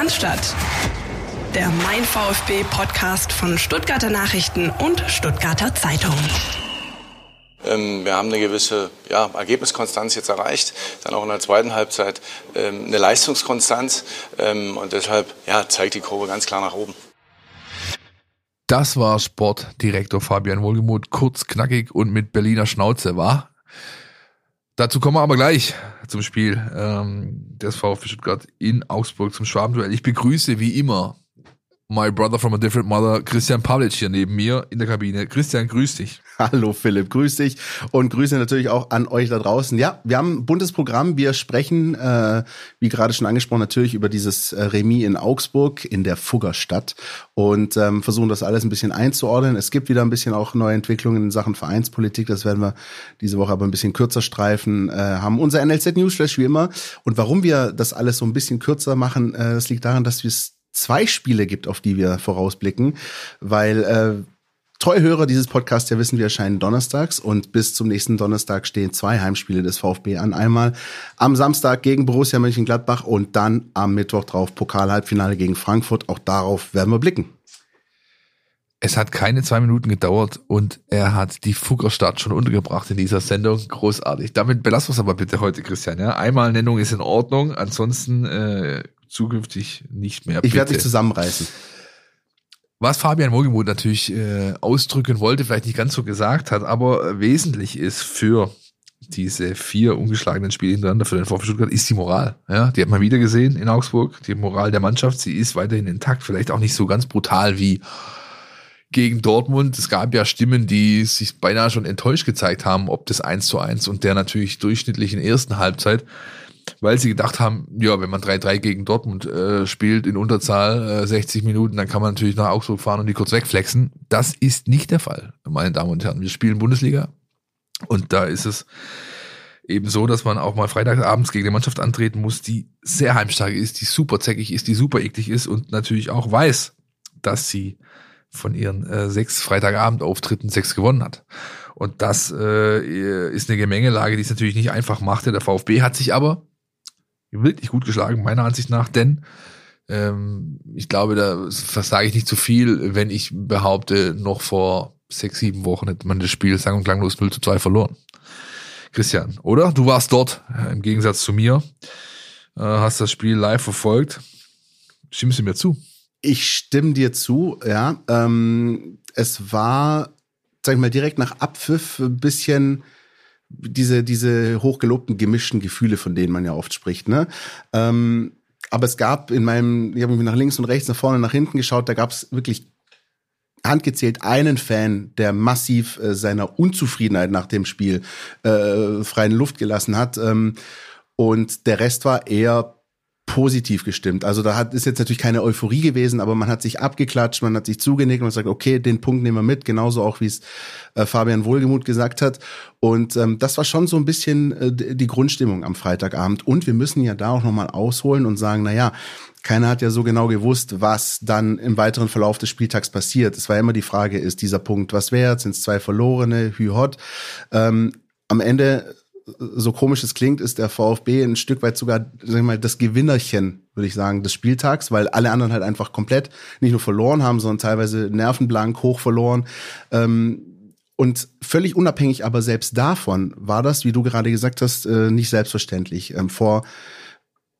Cannstatt. Der Mein VfB Podcast von Stuttgarter Nachrichten und Stuttgarter Zeitung. Ähm, wir haben eine gewisse ja, Ergebniskonstanz jetzt erreicht, dann auch in der zweiten Halbzeit ähm, eine Leistungskonstanz ähm, und deshalb ja, zeigt die Kurve ganz klar nach oben. Das war Sportdirektor Fabian Wohlgemuth, kurz, knackig und mit Berliner Schnauze, war. Dazu kommen wir aber gleich zum Spiel ähm, des VfB Stuttgart in Augsburg zum Schwabenduell. Ich begrüße wie immer my brother from a different mother, Christian Pavlic hier neben mir in der Kabine. Christian, grüß dich. Hallo Philipp, grüß dich und Grüße natürlich auch an euch da draußen. Ja, wir haben ein buntes Programm. Wir sprechen, äh, wie gerade schon angesprochen, natürlich über dieses äh, Remis in Augsburg in der Fuggerstadt und ähm, versuchen das alles ein bisschen einzuordnen. Es gibt wieder ein bisschen auch neue Entwicklungen in Sachen Vereinspolitik. Das werden wir diese Woche aber ein bisschen kürzer streifen. Äh, haben unser NLZ Newsflash wie immer. Und warum wir das alles so ein bisschen kürzer machen, äh, das liegt daran, dass wir es zwei Spiele gibt, auf die wir vorausblicken, weil äh, Treuhörer dieses Podcasts ja wissen, wir erscheinen donnerstags und bis zum nächsten Donnerstag stehen zwei Heimspiele des VfB an. Einmal am Samstag gegen Borussia Mönchengladbach und dann am Mittwoch drauf Pokal-Halbfinale gegen Frankfurt. Auch darauf werden wir blicken. Es hat keine zwei Minuten gedauert und er hat die Fuggerstadt schon untergebracht in dieser Sendung. Großartig. Damit belassen wir es aber bitte heute, Christian. Ja? Einmal Nennung ist in Ordnung, ansonsten äh, zukünftig nicht mehr. Bitte. Ich werde dich zusammenreißen. Was Fabian Wohlgemuth natürlich äh, ausdrücken wollte, vielleicht nicht ganz so gesagt hat, aber äh, wesentlich ist für diese vier ungeschlagenen Spiele hintereinander für den VfB Stuttgart ist die Moral. Ja, die hat man wieder gesehen in Augsburg. Die Moral der Mannschaft, sie ist weiterhin intakt. Vielleicht auch nicht so ganz brutal wie gegen Dortmund. Es gab ja Stimmen, die sich beinahe schon enttäuscht gezeigt haben, ob das 1 zu 1 und der natürlich durchschnittlichen ersten Halbzeit weil sie gedacht haben, ja, wenn man 3-3 gegen Dortmund äh, spielt in Unterzahl äh, 60 Minuten, dann kann man natürlich nach Augsburg fahren und die kurz wegflexen. Das ist nicht der Fall, meine Damen und Herren. Wir spielen Bundesliga und da ist es eben so, dass man auch mal freitagsabends gegen eine Mannschaft antreten muss, die sehr heimstark ist, die super zäckig ist, die super eklig ist und natürlich auch weiß, dass sie von ihren äh, sechs Freitagabendauftritten sechs gewonnen hat. Und das äh, ist eine Gemengelage, die es natürlich nicht einfach machte. Der VfB hat sich aber wirklich gut geschlagen, meiner Ansicht nach, denn ähm, ich glaube, da sage ich nicht zu viel, wenn ich behaupte, noch vor sechs, sieben Wochen hätte man das Spiel sang- und klanglos 0 zu 2 verloren. Christian, oder? Du warst dort, äh, im Gegensatz zu mir, äh, hast das Spiel live verfolgt. Stimmst du mir zu? Ich stimme dir zu, ja. Ähm, es war, sag ich mal, direkt nach Abpfiff ein bisschen diese, diese hochgelobten gemischten Gefühle, von denen man ja oft spricht. Ne? Ähm, aber es gab in meinem, ich habe mich nach links und rechts, nach vorne, nach hinten geschaut, da gab es wirklich handgezählt einen Fan, der massiv äh, seiner Unzufriedenheit nach dem Spiel äh, freien Luft gelassen hat. Ähm, und der Rest war eher positiv gestimmt. Also da hat ist jetzt natürlich keine Euphorie gewesen, aber man hat sich abgeklatscht, man hat sich zugenickt und sagt, okay, den Punkt nehmen wir mit, genauso auch wie es äh, Fabian Wohlgemuth gesagt hat. Und ähm, das war schon so ein bisschen äh, die Grundstimmung am Freitagabend. Und wir müssen ja da auch nochmal ausholen und sagen, na ja, keiner hat ja so genau gewusst, was dann im weiteren Verlauf des Spieltags passiert. Es war immer die Frage, ist dieser Punkt was wert? Sind es zwei verlorene? Hü hot. Ähm, am Ende so komisch es klingt, ist der VfB ein Stück weit sogar, sag ich mal, das Gewinnerchen, würde ich sagen, des Spieltags, weil alle anderen halt einfach komplett nicht nur verloren haben, sondern teilweise nervenblank hoch verloren. Ähm, und völlig unabhängig aber selbst davon war das, wie du gerade gesagt hast, äh, nicht selbstverständlich. Ähm, vor,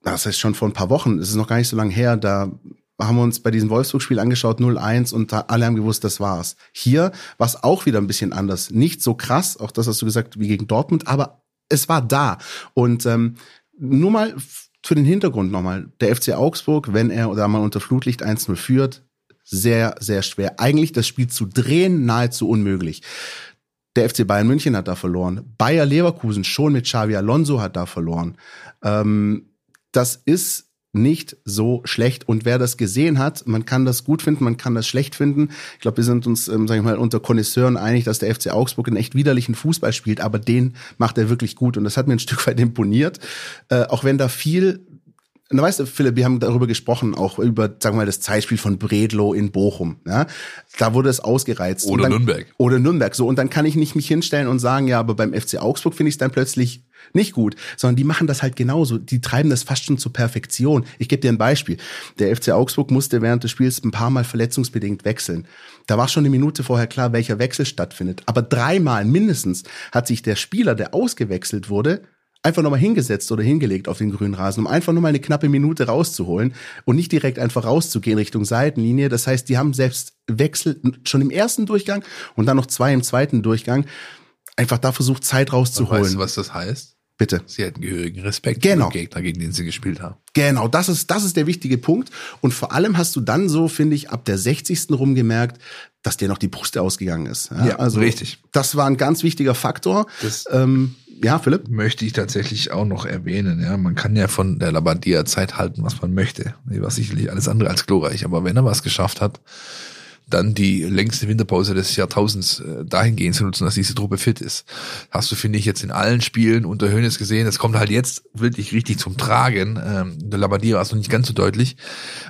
das heißt schon vor ein paar Wochen, es ist noch gar nicht so lange her, da haben wir uns bei diesem Wolfsburg-Spiel angeschaut, 0-1 und alle haben gewusst, das war's. Hier war es auch wieder ein bisschen anders. Nicht so krass, auch das hast du gesagt, wie gegen Dortmund, aber es war da. Und ähm, nur mal für den Hintergrund nochmal. Der FC Augsburg, wenn er da mal unter Flutlicht 1-0 führt, sehr, sehr schwer. Eigentlich das Spiel zu drehen, nahezu unmöglich. Der FC Bayern München hat da verloren. Bayer Leverkusen schon mit Xavi Alonso hat da verloren. Ähm, das ist nicht so schlecht. Und wer das gesehen hat, man kann das gut finden, man kann das schlecht finden. Ich glaube, wir sind uns, ähm, sage ich mal, unter Konnoisseuren einig, dass der FC Augsburg einen echt widerlichen Fußball spielt, aber den macht er wirklich gut. Und das hat mir ein Stück weit imponiert. Äh, auch wenn da viel na weißt du, Philipp, wir haben darüber gesprochen, auch über, sagen wir mal, das Zeitspiel von Bredlow in Bochum. Ja? Da wurde es ausgereizt. Oder dann, Nürnberg. Oder Nürnberg. So, und dann kann ich nicht mich hinstellen und sagen, ja, aber beim FC Augsburg finde ich es dann plötzlich nicht gut, sondern die machen das halt genauso. Die treiben das fast schon zur Perfektion. Ich gebe dir ein Beispiel. Der FC Augsburg musste während des Spiels ein paar Mal verletzungsbedingt wechseln. Da war schon eine Minute vorher klar, welcher Wechsel stattfindet. Aber dreimal mindestens hat sich der Spieler, der ausgewechselt wurde, einfach nochmal hingesetzt oder hingelegt auf den grünen Rasen, um einfach nur mal eine knappe Minute rauszuholen und nicht direkt einfach rauszugehen Richtung Seitenlinie. Das heißt, die haben selbst Wechsel schon im ersten Durchgang und dann noch zwei im zweiten Durchgang einfach da versucht, Zeit rauszuholen. Weißt du, was das heißt? Bitte. Sie hätten gehörigen Respekt Genau. vor dem Gegner, gegen den sie gespielt haben. Genau, das ist, das ist der wichtige Punkt. Und vor allem hast du dann so, finde ich, ab der 60. rum gemerkt, dass dir noch die Brust ausgegangen ist. Ja, richtig. Das war ein ganz wichtiger Faktor. Das- ähm, ja, Philipp? Möchte ich tatsächlich auch noch erwähnen. Ja, man kann ja von der Labadia Zeit halten, was man möchte. Die war sicherlich alles andere als glorreich. Aber wenn er was geschafft hat, dann die längste Winterpause des Jahrtausends äh, dahingehend zu nutzen, dass diese Truppe fit ist. Hast du, finde ich, jetzt in allen Spielen unter Hönes gesehen. Es kommt halt jetzt wirklich richtig zum Tragen. Ähm, der Labadia war es noch nicht ganz so deutlich.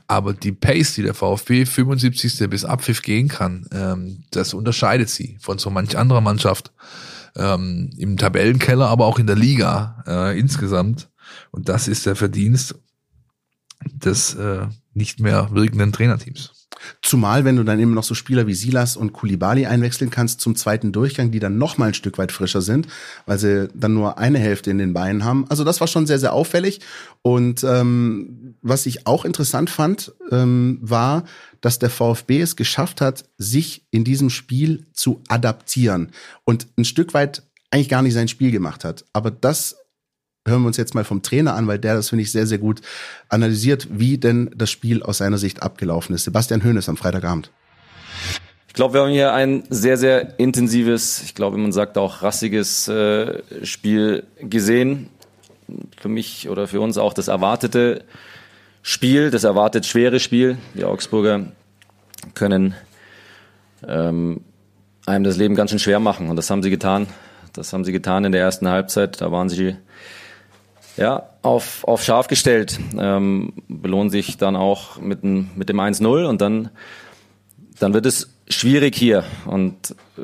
Aber die Pace, die der VfB 75. bis Abpfiff gehen kann, ähm, das unterscheidet sie von so manch anderer Mannschaft ähm, im Tabellenkeller, aber auch in der Liga äh, insgesamt. Und das ist der Verdienst des äh, nicht mehr wirkenden Trainerteams. Zumal, wenn du dann eben noch so Spieler wie Silas und Kulibali einwechseln kannst zum zweiten Durchgang, die dann noch mal ein Stück weit frischer sind, weil sie dann nur eine Hälfte in den Beinen haben. Also das war schon sehr, sehr auffällig. Und ähm, was ich auch interessant fand, ähm, war, dass der VfB es geschafft hat, sich in diesem Spiel zu adaptieren und ein Stück weit eigentlich gar nicht sein Spiel gemacht hat. Aber das hören wir uns jetzt mal vom Trainer an, weil der das, finde ich, sehr, sehr gut analysiert, wie denn das Spiel aus seiner Sicht abgelaufen ist. Sebastian Hoeneß am Freitagabend. Ich glaube, wir haben hier ein sehr, sehr intensives, ich glaube, man sagt auch rassiges äh, Spiel gesehen. Für mich oder für uns auch das erwartete Spiel, das erwartet schwere Spiel. Die Augsburger können ähm, einem das Leben ganz schön schwer machen und das haben sie getan. Das haben sie getan in der ersten Halbzeit. Da waren sie ja, auf, auf scharf gestellt, ähm, belohnen sich dann auch mit, dem mit dem 1-0 und dann, dann wird es schwierig hier. Und äh,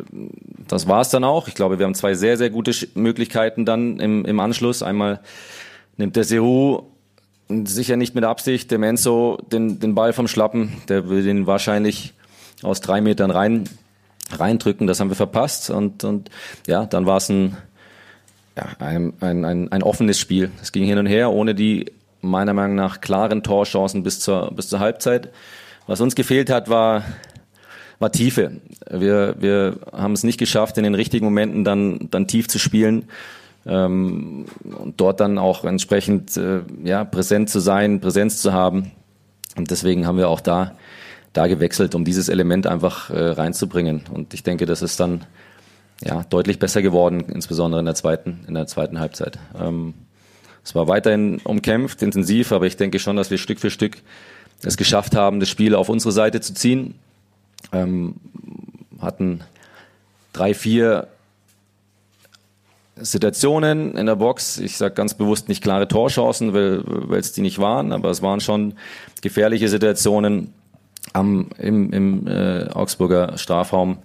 das war es dann auch. Ich glaube, wir haben zwei sehr, sehr gute Möglichkeiten dann im, im Anschluss. Einmal nimmt der Seru sicher nicht mit Absicht, der Menzo den, den Ball vom Schlappen, der will den wahrscheinlich aus drei Metern rein, reindrücken. Das haben wir verpasst. Und, und ja, dann war es ein, ja, ein, ein, ein, ein offenes Spiel. Es ging hin und her, ohne die meiner Meinung nach klaren Torchancen bis zur, bis zur Halbzeit. Was uns gefehlt hat, war, war Tiefe. Wir, wir haben es nicht geschafft, in den richtigen Momenten dann, dann tief zu spielen ähm, und dort dann auch entsprechend äh, ja, präsent zu sein, Präsenz zu haben. Und deswegen haben wir auch da, da gewechselt, um dieses Element einfach äh, reinzubringen. Und ich denke, das ist dann ja, deutlich besser geworden, insbesondere in der zweiten, in der zweiten Halbzeit. Ähm, es war weiterhin umkämpft, intensiv, aber ich denke schon, dass wir Stück für Stück es geschafft haben, das Spiel auf unsere Seite zu ziehen. Ähm, hatten drei, vier Situationen in der Box. Ich sage ganz bewusst nicht klare Torchancen, weil es die nicht waren, aber es waren schon gefährliche Situationen am, im, im äh, Augsburger Strafraum.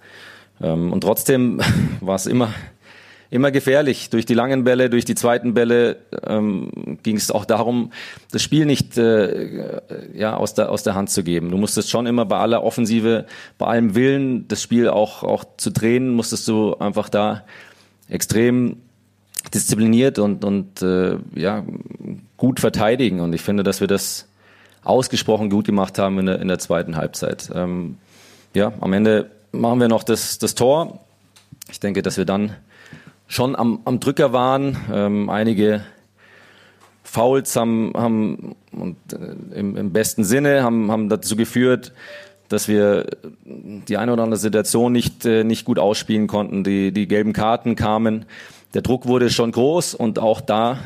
Ähm, und trotzdem war es immer, immer gefährlich. Durch die langen Bälle, durch die zweiten Bälle ähm, ging es auch darum, das Spiel nicht äh, ja, aus, der, aus der Hand zu geben. Du musstest schon immer bei aller Offensive, bei allem Willen, das Spiel auch, auch zu drehen, musstest du einfach da extrem diszipliniert und, und äh, ja, gut verteidigen. Und ich finde, dass wir das ausgesprochen gut gemacht haben in der, in der zweiten Halbzeit. Ähm, ja, am Ende machen wir noch das, das Tor. Ich denke, dass wir dann schon am, am Drücker waren. Ähm, einige Fouls haben, haben und, äh, im, im besten Sinne haben, haben dazu geführt, dass wir die eine oder andere Situation nicht, äh, nicht gut ausspielen konnten. Die, die gelben Karten kamen. Der Druck wurde schon groß und auch da,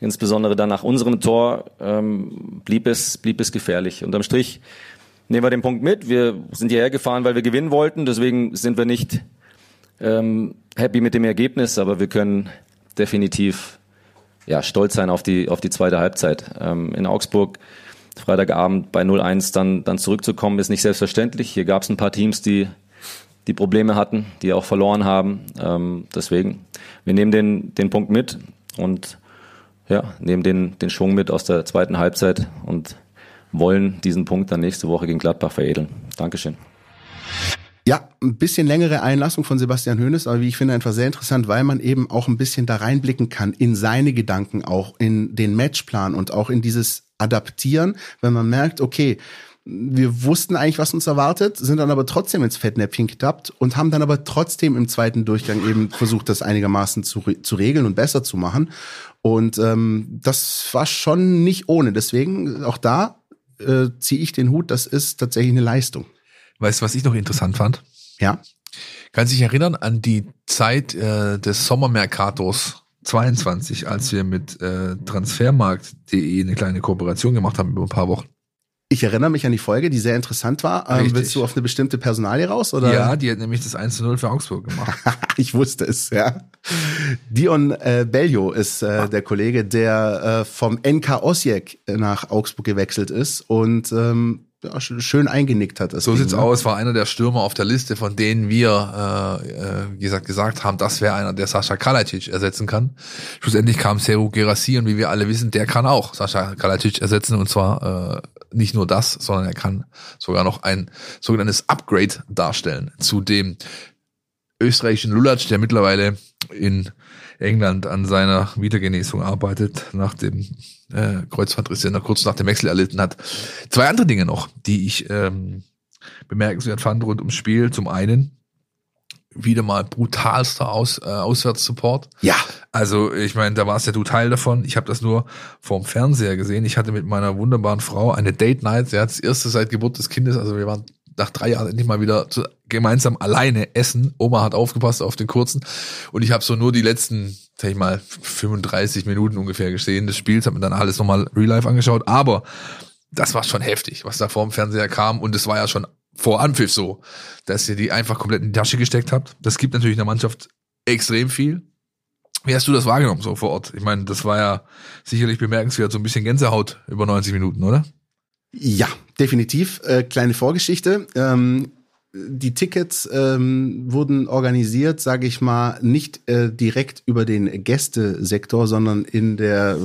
insbesondere dann nach unserem Tor, ähm, blieb, es, blieb es gefährlich. Unterm Strich nehmen wir den Punkt mit. Wir sind hierher gefahren, weil wir gewinnen wollten. Deswegen sind wir nicht ähm, happy mit dem Ergebnis, aber wir können definitiv ja, stolz sein auf die, auf die zweite Halbzeit. Ähm, in Augsburg Freitagabend bei 0-1 dann, dann zurückzukommen, ist nicht selbstverständlich. Hier gab es ein paar Teams, die, die Probleme hatten, die auch verloren haben. Ähm, deswegen, wir nehmen den, den Punkt mit und ja, nehmen den, den Schwung mit aus der zweiten Halbzeit und wollen diesen Punkt dann nächste Woche gegen Gladbach veredeln. Dankeschön. Ja, ein bisschen längere Einlassung von Sebastian Hoeneß, aber wie ich finde einfach sehr interessant, weil man eben auch ein bisschen da reinblicken kann in seine Gedanken, auch in den Matchplan und auch in dieses Adaptieren, wenn man merkt, okay, wir wussten eigentlich, was uns erwartet, sind dann aber trotzdem ins Fettnäpfchen getappt und haben dann aber trotzdem im zweiten Durchgang eben versucht, das einigermaßen zu, zu regeln und besser zu machen. Und ähm, das war schon nicht ohne. Deswegen auch da äh, ziehe ich den Hut. Das ist tatsächlich eine Leistung. Weißt du, was ich noch interessant fand? Ja. Kannst dich erinnern an die Zeit äh, des Sommermercatos 22, als wir mit äh, transfermarkt.de eine kleine Kooperation gemacht haben über ein paar Wochen? Ich erinnere mich an die Folge, die sehr interessant war. Ähm, willst du auf eine bestimmte Personalie raus? Oder? Ja, die hat nämlich das 1 zu 0 für Augsburg gemacht. ich wusste es, ja. Dion äh, Bellio ist äh, der Kollege, der äh, vom NK Osijek nach Augsburg gewechselt ist und ähm, ja, schön eingenickt hat. So sieht's ne? aus, war einer der Stürmer auf der Liste, von denen wir äh, äh, wie gesagt, gesagt haben, das wäre einer, der Sascha Kalajdzic ersetzen kann. Schlussendlich kam Seru Gerassi und wie wir alle wissen, der kann auch Sascha Kalajdzic ersetzen und zwar äh, nicht nur das, sondern er kann sogar noch ein sogenanntes Upgrade darstellen zu dem österreichischen Lulatsch, der mittlerweile in England an seiner Wiedergenesung arbeitet, nach dem äh, Kreuzbandriss, den er kurz nach dem Wechsel erlitten hat. Zwei andere Dinge noch, die ich ähm, bemerkenswert fand rund ums Spiel. Zum einen wieder mal brutalster Aus, äh, Auswärtssupport. Ja. Also ich meine, da warst ja du Teil davon. Ich habe das nur vorm Fernseher gesehen. Ich hatte mit meiner wunderbaren Frau eine Date Night. Sie hat das erste seit Geburt des Kindes. Also wir waren nach drei Jahren endlich mal wieder zu, gemeinsam alleine essen. Oma hat aufgepasst auf den kurzen und ich habe so nur die letzten, sag ich mal, 35 Minuten ungefähr gesehen des Spiels, habe mir dann alles nochmal Real Life angeschaut, aber das war schon heftig, was da vor dem Fernseher kam und es war ja schon vor Anpfiff so, dass ihr die einfach komplett in die Tasche gesteckt habt. Das gibt natürlich in der Mannschaft extrem viel. Wie hast du das wahrgenommen so vor Ort? Ich meine, das war ja sicherlich bemerkenswert, so ein bisschen Gänsehaut über 90 Minuten, oder? Ja, definitiv. Äh, kleine Vorgeschichte. Ähm, die Tickets ähm, wurden organisiert, sage ich mal, nicht äh, direkt über den Gästesektor, sondern in der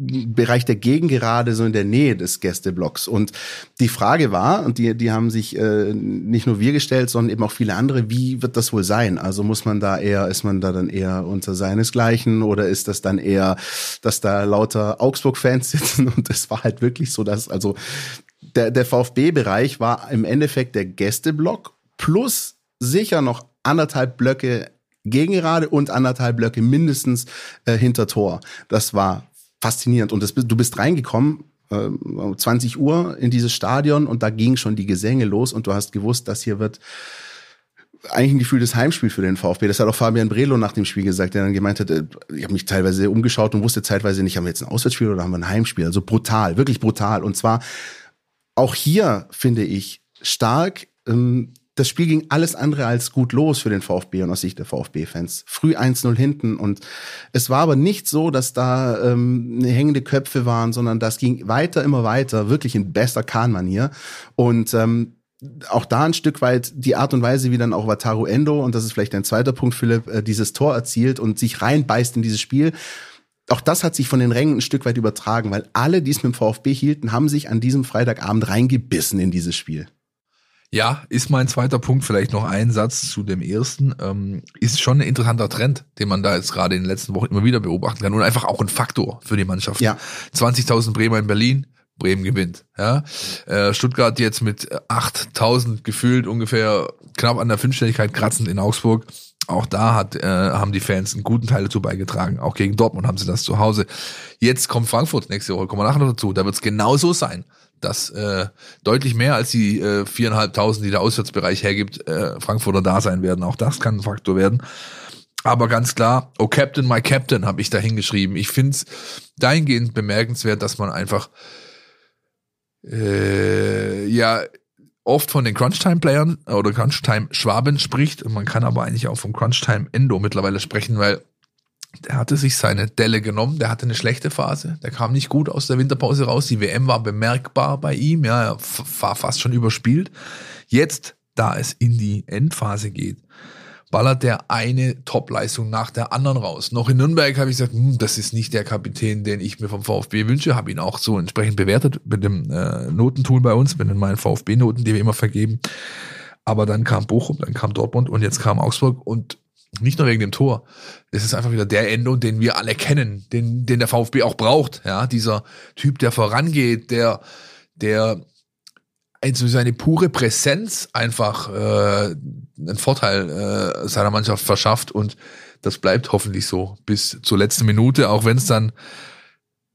Bereich der Gegengerade, so in der Nähe des Gästeblocks. Und die Frage war, und die, die haben sich äh, nicht nur wir gestellt, sondern eben auch viele andere, wie wird das wohl sein? Also muss man da eher, ist man da dann eher unter seinesgleichen oder ist das dann eher, dass da lauter Augsburg-Fans sitzen? Und es war halt wirklich so, dass also der, der VfB-Bereich war im Endeffekt der Gästeblock plus sicher noch anderthalb Blöcke Gegengerade und anderthalb Blöcke mindestens äh, hinter Tor. Das war faszinierend. Und das, du bist reingekommen, äh, 20 Uhr in dieses Stadion und da ging schon die Gesänge los und du hast gewusst, dass hier wird eigentlich ein Gefühl des Heimspiel für den VfB. Das hat auch Fabian Brelo nach dem Spiel gesagt, der dann gemeint hat, äh, ich habe mich teilweise umgeschaut und wusste zeitweise nicht, haben wir jetzt ein Auswärtsspiel oder haben wir ein Heimspiel? Also brutal, wirklich brutal. Und zwar auch hier finde ich stark, ähm, das Spiel ging alles andere als gut los für den VfB und aus Sicht der VfB-Fans. Früh 1-0 hinten und es war aber nicht so, dass da ähm, hängende Köpfe waren, sondern das ging weiter, immer weiter, wirklich in bester Kahn-Manier. Und ähm, auch da ein Stück weit die Art und Weise, wie dann auch Wataru Endo, und das ist vielleicht ein zweiter Punkt, Philipp, äh, dieses Tor erzielt und sich reinbeißt in dieses Spiel. Auch das hat sich von den Rängen ein Stück weit übertragen, weil alle, die es mit dem VfB hielten, haben sich an diesem Freitagabend reingebissen in dieses Spiel. Ja, ist mein zweiter Punkt, vielleicht noch ein Satz zu dem ersten. Ähm, ist schon ein interessanter Trend, den man da jetzt gerade in den letzten Wochen immer wieder beobachten kann und einfach auch ein Faktor für die Mannschaft. Ja. 20.000 Bremer in Berlin, Bremen gewinnt. Ja, äh, Stuttgart jetzt mit 8.000 gefühlt ungefähr knapp an der Fünfstelligkeit kratzend in Augsburg. Auch da hat, äh, haben die Fans einen guten Teil dazu beigetragen. Auch gegen Dortmund haben sie das zu Hause. Jetzt kommt Frankfurt nächste Woche, kommen wir nachher noch dazu. Da wird es genauso sein dass äh, deutlich mehr als die äh, viereinhalbtausend, die der Auswärtsbereich hergibt, äh, Frankfurter da sein werden. Auch das kann ein Faktor werden. Aber ganz klar, oh Captain, my Captain, habe ich da hingeschrieben. Ich finde es dahingehend bemerkenswert, dass man einfach äh, ja oft von den Crunchtime-Playern oder Crunchtime-Schwaben spricht. Und man kann aber eigentlich auch vom Crunchtime-Endo mittlerweile sprechen, weil der hatte sich seine Delle genommen, der hatte eine schlechte Phase, der kam nicht gut aus der Winterpause raus, die WM war bemerkbar bei ihm, ja, er war fast schon überspielt. Jetzt, da es in die Endphase geht, ballert der eine Topleistung nach der anderen raus. Noch in Nürnberg habe ich gesagt, hm, das ist nicht der Kapitän, den ich mir vom VfB wünsche, habe ihn auch so entsprechend bewertet mit dem äh, Notentool bei uns, mit den meinen VfB-Noten, die wir immer vergeben. Aber dann kam Bochum, dann kam Dortmund und jetzt kam Augsburg und nicht nur wegen dem Tor. Es ist einfach wieder der Endo, den wir alle kennen, den, den der VfB auch braucht. Ja, dieser Typ, der vorangeht, der, der also seine pure Präsenz einfach äh, einen Vorteil äh, seiner Mannschaft verschafft und das bleibt hoffentlich so bis zur letzten Minute, auch wenn es dann,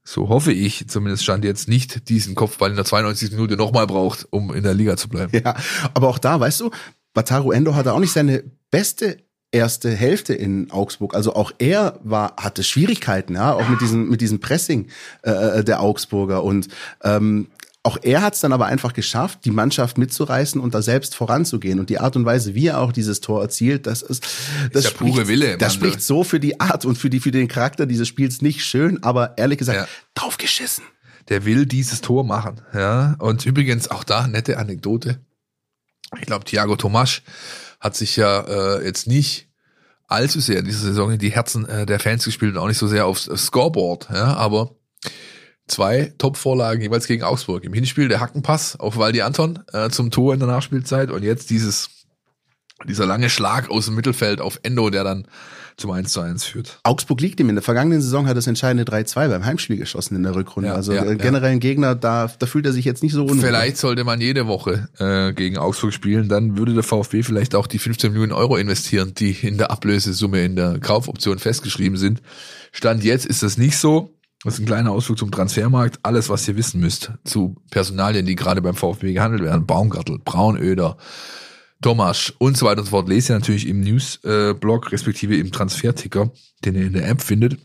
so hoffe ich, zumindest stand jetzt nicht diesen Kopfball in der 92. Minute nochmal braucht, um in der Liga zu bleiben. Ja, aber auch da, weißt du, Bataru Endo hatte auch nicht seine beste erste Hälfte in Augsburg. Also auch er war hatte Schwierigkeiten, ja, auch mit diesem mit diesem Pressing äh, äh der Augsburger und ähm, auch er hat es dann aber einfach geschafft, die Mannschaft mitzureißen und da selbst voranzugehen. Und die Art und Weise, wie er auch dieses Tor erzielt, das ist, das ist spricht, pure Wille. Das spricht so für die Art und für die für den Charakter dieses Spiels nicht schön, aber ehrlich gesagt Ja. draufgeschissen. der will dieses Tor machen. Ja, und übrigens auch da nette Anekdote. Ich glaube, Thiago Tomasch hat sich ja äh, jetzt nicht allzu sehr in dieser Saison in die Herzen äh, der Fans gespielt und auch nicht so sehr aufs, aufs Scoreboard. Ja, aber zwei Top-Vorlagen jeweils gegen Augsburg. Im Hinspiel der Hackenpass auf Waldi Anton äh, zum Tor in der Nachspielzeit und jetzt dieses dieser lange Schlag aus dem Mittelfeld auf Endo, der dann zum 1 zu 1 führt. Augsburg liegt ihm. In der vergangenen Saison hat das entscheidende 3-2 beim Heimspiel geschossen in der Rückrunde. Ja, also ja, äh, ja. generell ein Gegner, da, da fühlt er sich jetzt nicht so unwohl. Vielleicht sollte man jede Woche äh, gegen Augsburg spielen, dann würde der VfB vielleicht auch die 15 Millionen Euro investieren, die in der Ablösesumme in der Kaufoption festgeschrieben sind. Stand jetzt ist das nicht so. Das ist ein kleiner Ausflug zum Transfermarkt. Alles, was ihr wissen müsst zu Personalien, die gerade beim VfB gehandelt werden. Baumgartel, Braunöder, Thomas und so weiter und so fort. Lest ihr natürlich im News-Blog, respektive im Transferticker, den ihr in der App findet.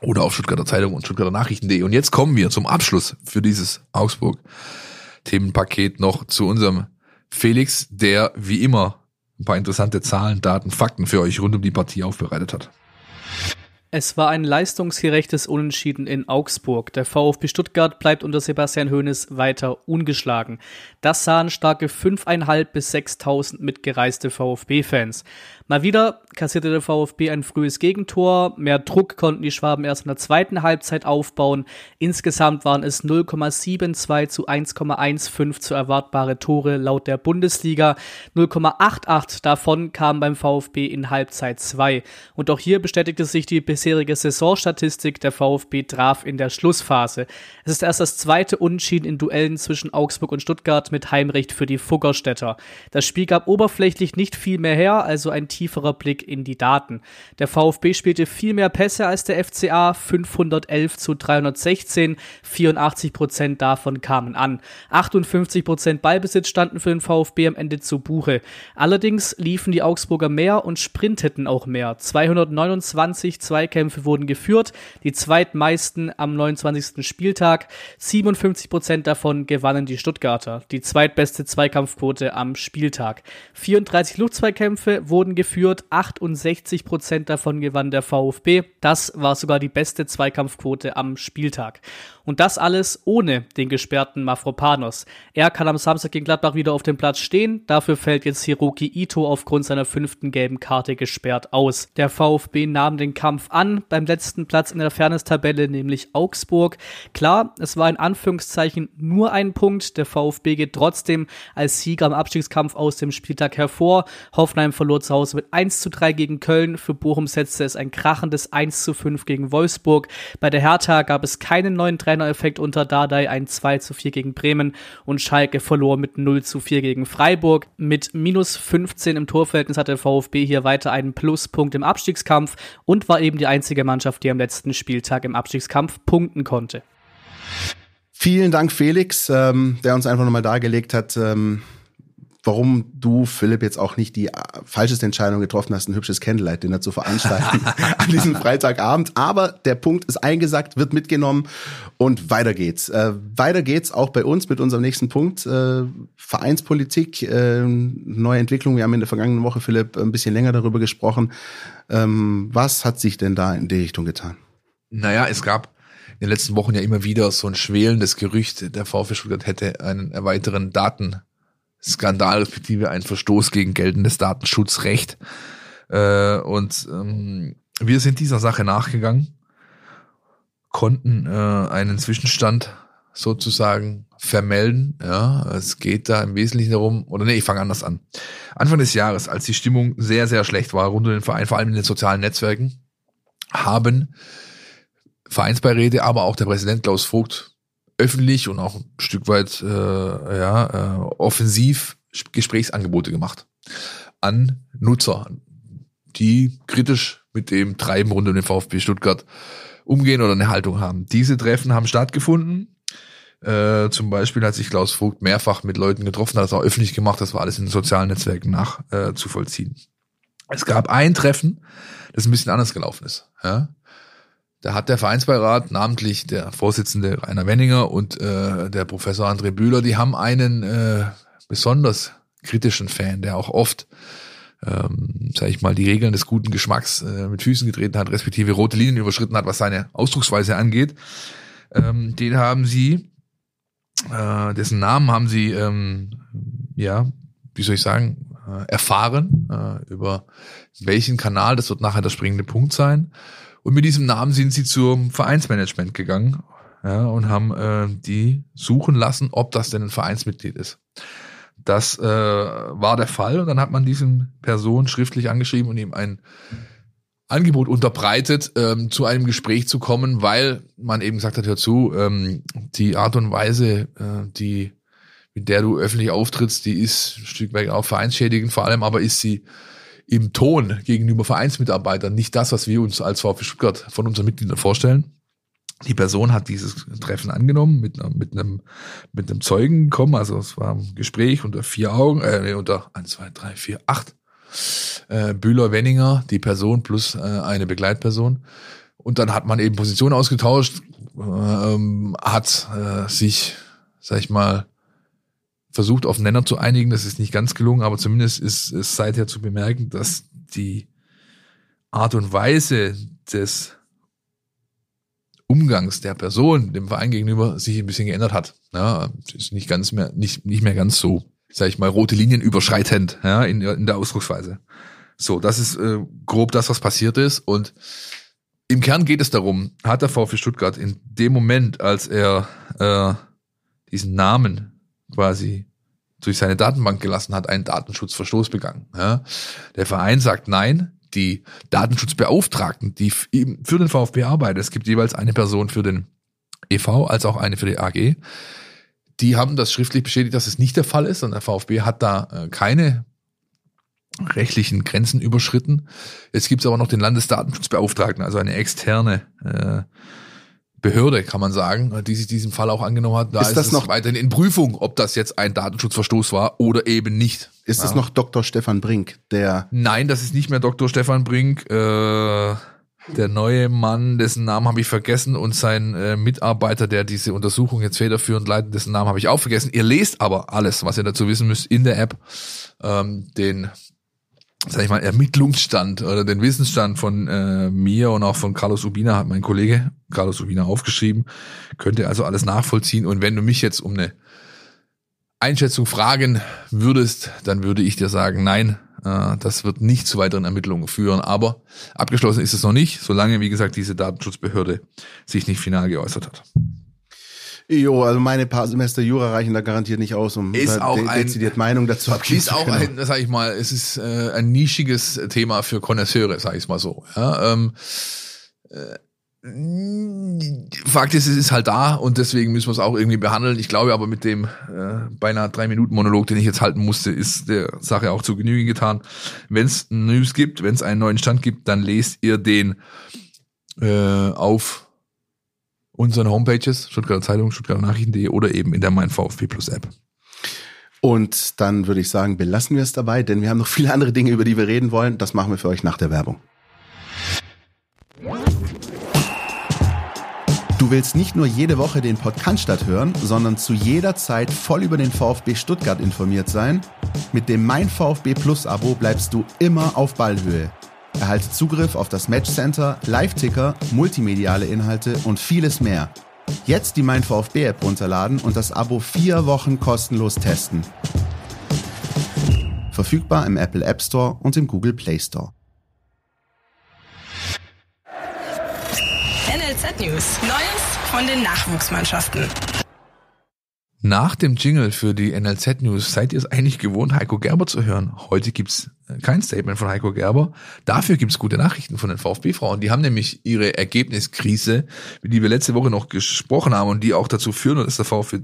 Oder auf Stuttgarter Zeitung und Stuttgarter Nachrichten.de. Und jetzt kommen wir zum Abschluss für dieses Augsburg-Themenpaket noch zu unserem Felix, der wie immer ein paar interessante Zahlen, Daten, Fakten für euch rund um die Partie aufbereitet hat. Es war ein leistungsgerechtes Unentschieden in Augsburg. Der VfB Stuttgart bleibt unter Sebastian Hoeneß weiter ungeschlagen. Das sahen starke 5.500 bis 6.000 mitgereiste VfB-Fans. Mal wieder kassierte der VfB ein frühes Gegentor. Mehr Druck konnten die Schwaben erst in der zweiten Halbzeit aufbauen. Insgesamt waren es 0,72 zu 1,15 zu erwartbare Tore laut der Bundesliga. 0,88 davon kamen beim VfB in Halbzeit 2. Und auch hier bestätigte sich die bisherige Saisonstatistik. Der VfB traf in der Schlussphase. Es ist erst das zweite Unentschieden in Duellen zwischen Augsburg und Stuttgart mit Heimrecht für die Fuggerstädter. Das Spiel gab oberflächlich nicht viel mehr her, also ein tieferer Blick in die Daten. Der VfB spielte viel mehr Pässe als der FCA, 511 zu 316, 84 Prozent davon kamen an. 58 Prozent Ballbesitz standen für den VfB am Ende zu Buche. Allerdings liefen die Augsburger mehr und sprinteten auch mehr. 229 Zweikämpfe wurden geführt, die zweitmeisten am 29. Spieltag. 57 Prozent davon gewannen die Stuttgarter, die zweitbeste Zweikampfquote am Spieltag. 34 Luftzweikämpfe wurden geführt, 68 Prozent davon gewann der VfB. Das war sogar die beste Zweikampfquote am Spieltag. Und das alles ohne den gesperrten Mafropanos. Er kann am Samstag gegen Gladbach wieder auf dem Platz stehen. Dafür fällt jetzt Hiroki Ito aufgrund seiner fünften gelben Karte gesperrt aus. Der VfB nahm den Kampf an beim letzten Platz in der Fairness-Tabelle, nämlich Augsburg. Klar, es war in Anführungszeichen nur ein Punkt. Der VfB geht trotzdem als Sieger am Abstiegskampf aus dem Spieltag hervor. Hoffenheim verlor zu Hause mit 1 zu 3 gegen Köln. Für Bochum setzte es ein krachendes 1 zu 5 gegen Wolfsburg. Bei der Hertha gab es keinen neuen Trainereffekt unter Dardai, ein 2 zu 4 gegen Bremen und Schalke verlor mit 0 zu 4 gegen Freiburg. Mit minus 15 im Torverhältnis hatte der VfB hier weiter einen Pluspunkt im Abstiegskampf und war eben die einzige Mannschaft, die am letzten Spieltag im Abstiegskampf punkten konnte. Vielen Dank, Felix, ähm, der uns einfach nochmal dargelegt hat, ähm, warum du, Philipp, jetzt auch nicht die äh, falscheste Entscheidung getroffen hast, ein hübsches Candlelight-Dinner zu veranstalten an diesem Freitagabend. Aber der Punkt ist eingesagt, wird mitgenommen und weiter geht's. Äh, weiter geht's auch bei uns mit unserem nächsten Punkt. Äh, Vereinspolitik, äh, neue Entwicklung. Wir haben in der vergangenen Woche, Philipp, ein bisschen länger darüber gesprochen. Ähm, was hat sich denn da in die Richtung getan? Naja, es gab in den letzten Wochen ja immer wieder so ein schwelendes Gerücht, der VfB Stuttgart hätte einen weiteren Datenskandal, respektive einen Verstoß gegen geltendes Datenschutzrecht. Äh, und ähm, wir sind dieser Sache nachgegangen, konnten äh, einen Zwischenstand sozusagen vermelden. Ja, es geht da im Wesentlichen darum, oder nee, ich fange anders an. Anfang des Jahres, als die Stimmung sehr, sehr schlecht war rund um den Verein, vor allem in den sozialen Netzwerken, haben Vereinsbeiräte, aber auch der Präsident Klaus Vogt öffentlich und auch ein Stück weit äh, ja, äh, offensiv Gesprächsangebote gemacht an Nutzer, die kritisch mit dem Treiben rund um den VfB Stuttgart umgehen oder eine Haltung haben. Diese Treffen haben stattgefunden. Äh, zum Beispiel hat sich Klaus Vogt mehrfach mit Leuten getroffen, hat es auch öffentlich gemacht, das war alles in den sozialen Netzwerken nachzuvollziehen. Äh, zu vollziehen. es gab ein Treffen, das ein bisschen anders gelaufen ist. Ja? Da hat der Vereinsbeirat, namentlich der Vorsitzende Rainer Wenninger und äh, der Professor André Bühler, die haben einen äh, besonders kritischen Fan, der auch oft, ähm, sage ich mal, die Regeln des guten Geschmacks äh, mit Füßen getreten hat, respektive rote Linien überschritten hat, was seine Ausdrucksweise angeht. Ähm, den haben sie, äh, dessen Namen haben sie, ähm, ja, wie soll ich sagen, äh, erfahren, äh, über welchen Kanal, das wird nachher der springende Punkt sein. Und mit diesem Namen sind sie zum Vereinsmanagement gegangen ja, und haben äh, die suchen lassen, ob das denn ein Vereinsmitglied ist. Das äh, war der Fall und dann hat man diesen Person schriftlich angeschrieben und ihm ein Angebot unterbreitet, ähm, zu einem Gespräch zu kommen, weil man eben gesagt hat, hör zu, ähm, die Art und Weise, äh, die mit der du öffentlich auftrittst, die ist ein Stück weit auch vereinsschädigend, vor allem aber ist sie im Ton gegenüber Vereinsmitarbeitern nicht das, was wir uns als VfB Stuttgart von unseren Mitgliedern vorstellen. Die Person hat dieses Treffen angenommen, mit, mit einem, mit einem Zeugen gekommen, also es war ein Gespräch unter vier Augen, äh, unter eins, zwei, drei, vier, acht. Äh, Bühler Wenninger, die Person plus äh, eine Begleitperson. Und dann hat man eben Positionen ausgetauscht, äh, ähm, hat äh, sich, sag ich mal, versucht, auf Nenner zu einigen. Das ist nicht ganz gelungen, aber zumindest ist es seither zu bemerken, dass die Art und Weise des Umgangs der Person dem Verein gegenüber sich ein bisschen geändert hat. Ja, ist nicht ganz mehr, nicht, nicht mehr ganz so, sag ich mal, rote Linien überschreitend, ja, in, in der Ausdrucksweise. So, das ist äh, grob das, was passiert ist. Und im Kern geht es darum, hat der VfB Stuttgart in dem Moment, als er äh, diesen Namen quasi durch seine Datenbank gelassen hat, einen Datenschutzverstoß begangen. Ja. Der Verein sagt nein. Die Datenschutzbeauftragten, die für den VfB arbeiten, es gibt jeweils eine Person für den EV als auch eine für die AG, die haben das schriftlich bestätigt, dass es nicht der Fall ist und der VfB hat da äh, keine rechtlichen Grenzen überschritten. Jetzt gibt es aber noch den Landesdatenschutzbeauftragten, also eine externe äh, Behörde, kann man sagen, die sich diesen Fall auch angenommen hat. Da ist, ist das noch weiterhin in Prüfung, ob das jetzt ein Datenschutzverstoß war oder eben nicht. Ist es noch Dr. Stefan Brink, der? Nein, das ist nicht mehr Dr. Stefan Brink. Äh, der neue Mann, dessen Namen habe ich vergessen und sein äh, Mitarbeiter, der diese Untersuchung jetzt federführend leitet, dessen Namen habe ich auch vergessen. Ihr lest aber alles, was ihr dazu wissen müsst, in der App. Ähm, den sag ich mal, Ermittlungsstand oder den Wissensstand von äh, mir und auch von Carlos Ubina hat mein Kollege Carlos Ubina aufgeschrieben. Könnt ihr also alles nachvollziehen. Und wenn du mich jetzt um eine Einschätzung fragen würdest, dann würde ich dir sagen, nein, äh, das wird nicht zu weiteren Ermittlungen führen. Aber abgeschlossen ist es noch nicht, solange, wie gesagt, diese Datenschutzbehörde sich nicht final geäußert hat. Jo, also meine paar Semester Jura reichen da garantiert nicht aus, um ist auch de dezidiert Meinung dazu abgeben Ist auch ein, sag ich mal, es ist äh, ein nischiges Thema für Konnoisseure, sag ich mal so. Ja, ähm, äh, Fakt ist, es ist halt da und deswegen müssen wir es auch irgendwie behandeln. Ich glaube aber mit dem äh, beinahe drei Minuten Monolog, den ich jetzt halten musste, ist der Sache auch zu Genüge getan. Wenn es News gibt, wenn es einen neuen Stand gibt, dann lest ihr den äh, auf unseren Homepages, Stuttgarter Zeitung, Stuttgarter Nachrichten.de oder eben in der Mein VfB Plus App. Und dann würde ich sagen, belassen wir es dabei, denn wir haben noch viele andere Dinge, über die wir reden wollen. Das machen wir für euch nach der Werbung. Du willst nicht nur jede Woche den Podcast hören, sondern zu jeder Zeit voll über den VfB Stuttgart informiert sein? Mit dem Mein VfB Plus Abo bleibst du immer auf Ballhöhe. Erhalte Zugriff auf das Matchcenter, Live-Ticker, multimediale Inhalte und vieles mehr. Jetzt die Mein VfB App runterladen und das Abo vier Wochen kostenlos testen. Verfügbar im Apple App Store und im Google Play Store. NLZ News. Neues von den Nachwuchsmannschaften. Nach dem Jingle für die NLZ News seid ihr es eigentlich gewohnt, Heiko Gerber zu hören. Heute gibt's äh, kein Statement von Heiko Gerber. Dafür gibt's gute Nachrichten von den VfB-Frauen. Die haben nämlich ihre Ergebniskrise, die wir letzte Woche noch gesprochen haben und die auch dazu führen, dass der VfB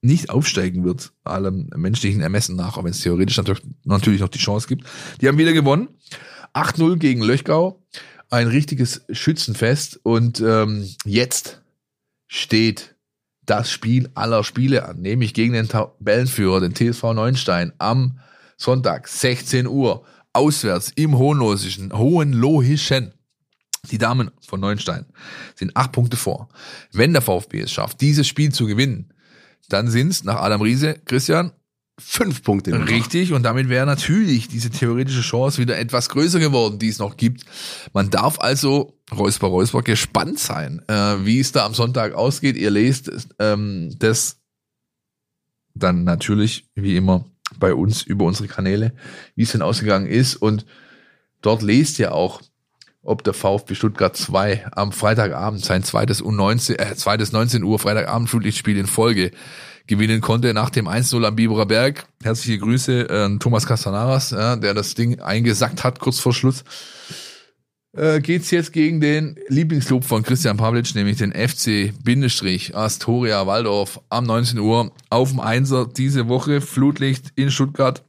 nicht aufsteigen wird, allem menschlichen Ermessen nach, auch wenn es theoretisch natürlich noch die Chance gibt. Die haben wieder gewonnen. 8-0 gegen Löchgau. Ein richtiges Schützenfest. Und ähm, jetzt steht das Spiel aller Spiele an, nämlich gegen den Tabellenführer, den TSV Neunstein, am Sonntag, 16 Uhr, auswärts im Hohenlohischen, Hohenlohischen. Die Damen von Neunstein sind acht Punkte vor. Wenn der VfB es schafft, dieses Spiel zu gewinnen, dann sind es nach Adam Riese, Christian, Fünf Punkte. Noch. Richtig, und damit wäre natürlich diese theoretische Chance wieder etwas größer geworden, die es noch gibt. Man darf also, Räusper, Räusper, gespannt sein, äh, wie es da am Sonntag ausgeht. Ihr lest ähm, das dann natürlich, wie immer, bei uns über unsere Kanäle, wie es denn ausgegangen ist. Und dort lest ihr auch, ob der VfB Stuttgart 2 am Freitagabend sein zweites U19, äh, zweites 19 Uhr Freitagabend Flutlichtspiel in Folge gewinnen konnte nach dem 1-0 am Biberer Berg. Herzliche Grüße an Thomas Castanaras, ja, der das Ding eingesackt hat kurz vor Schluss. Äh, geht's jetzt gegen den Lieblingsclub von Christian Pavlic, nämlich den FC-Astoria Waldorf am 19 Uhr auf dem Einser diese Woche Flutlicht in Stuttgart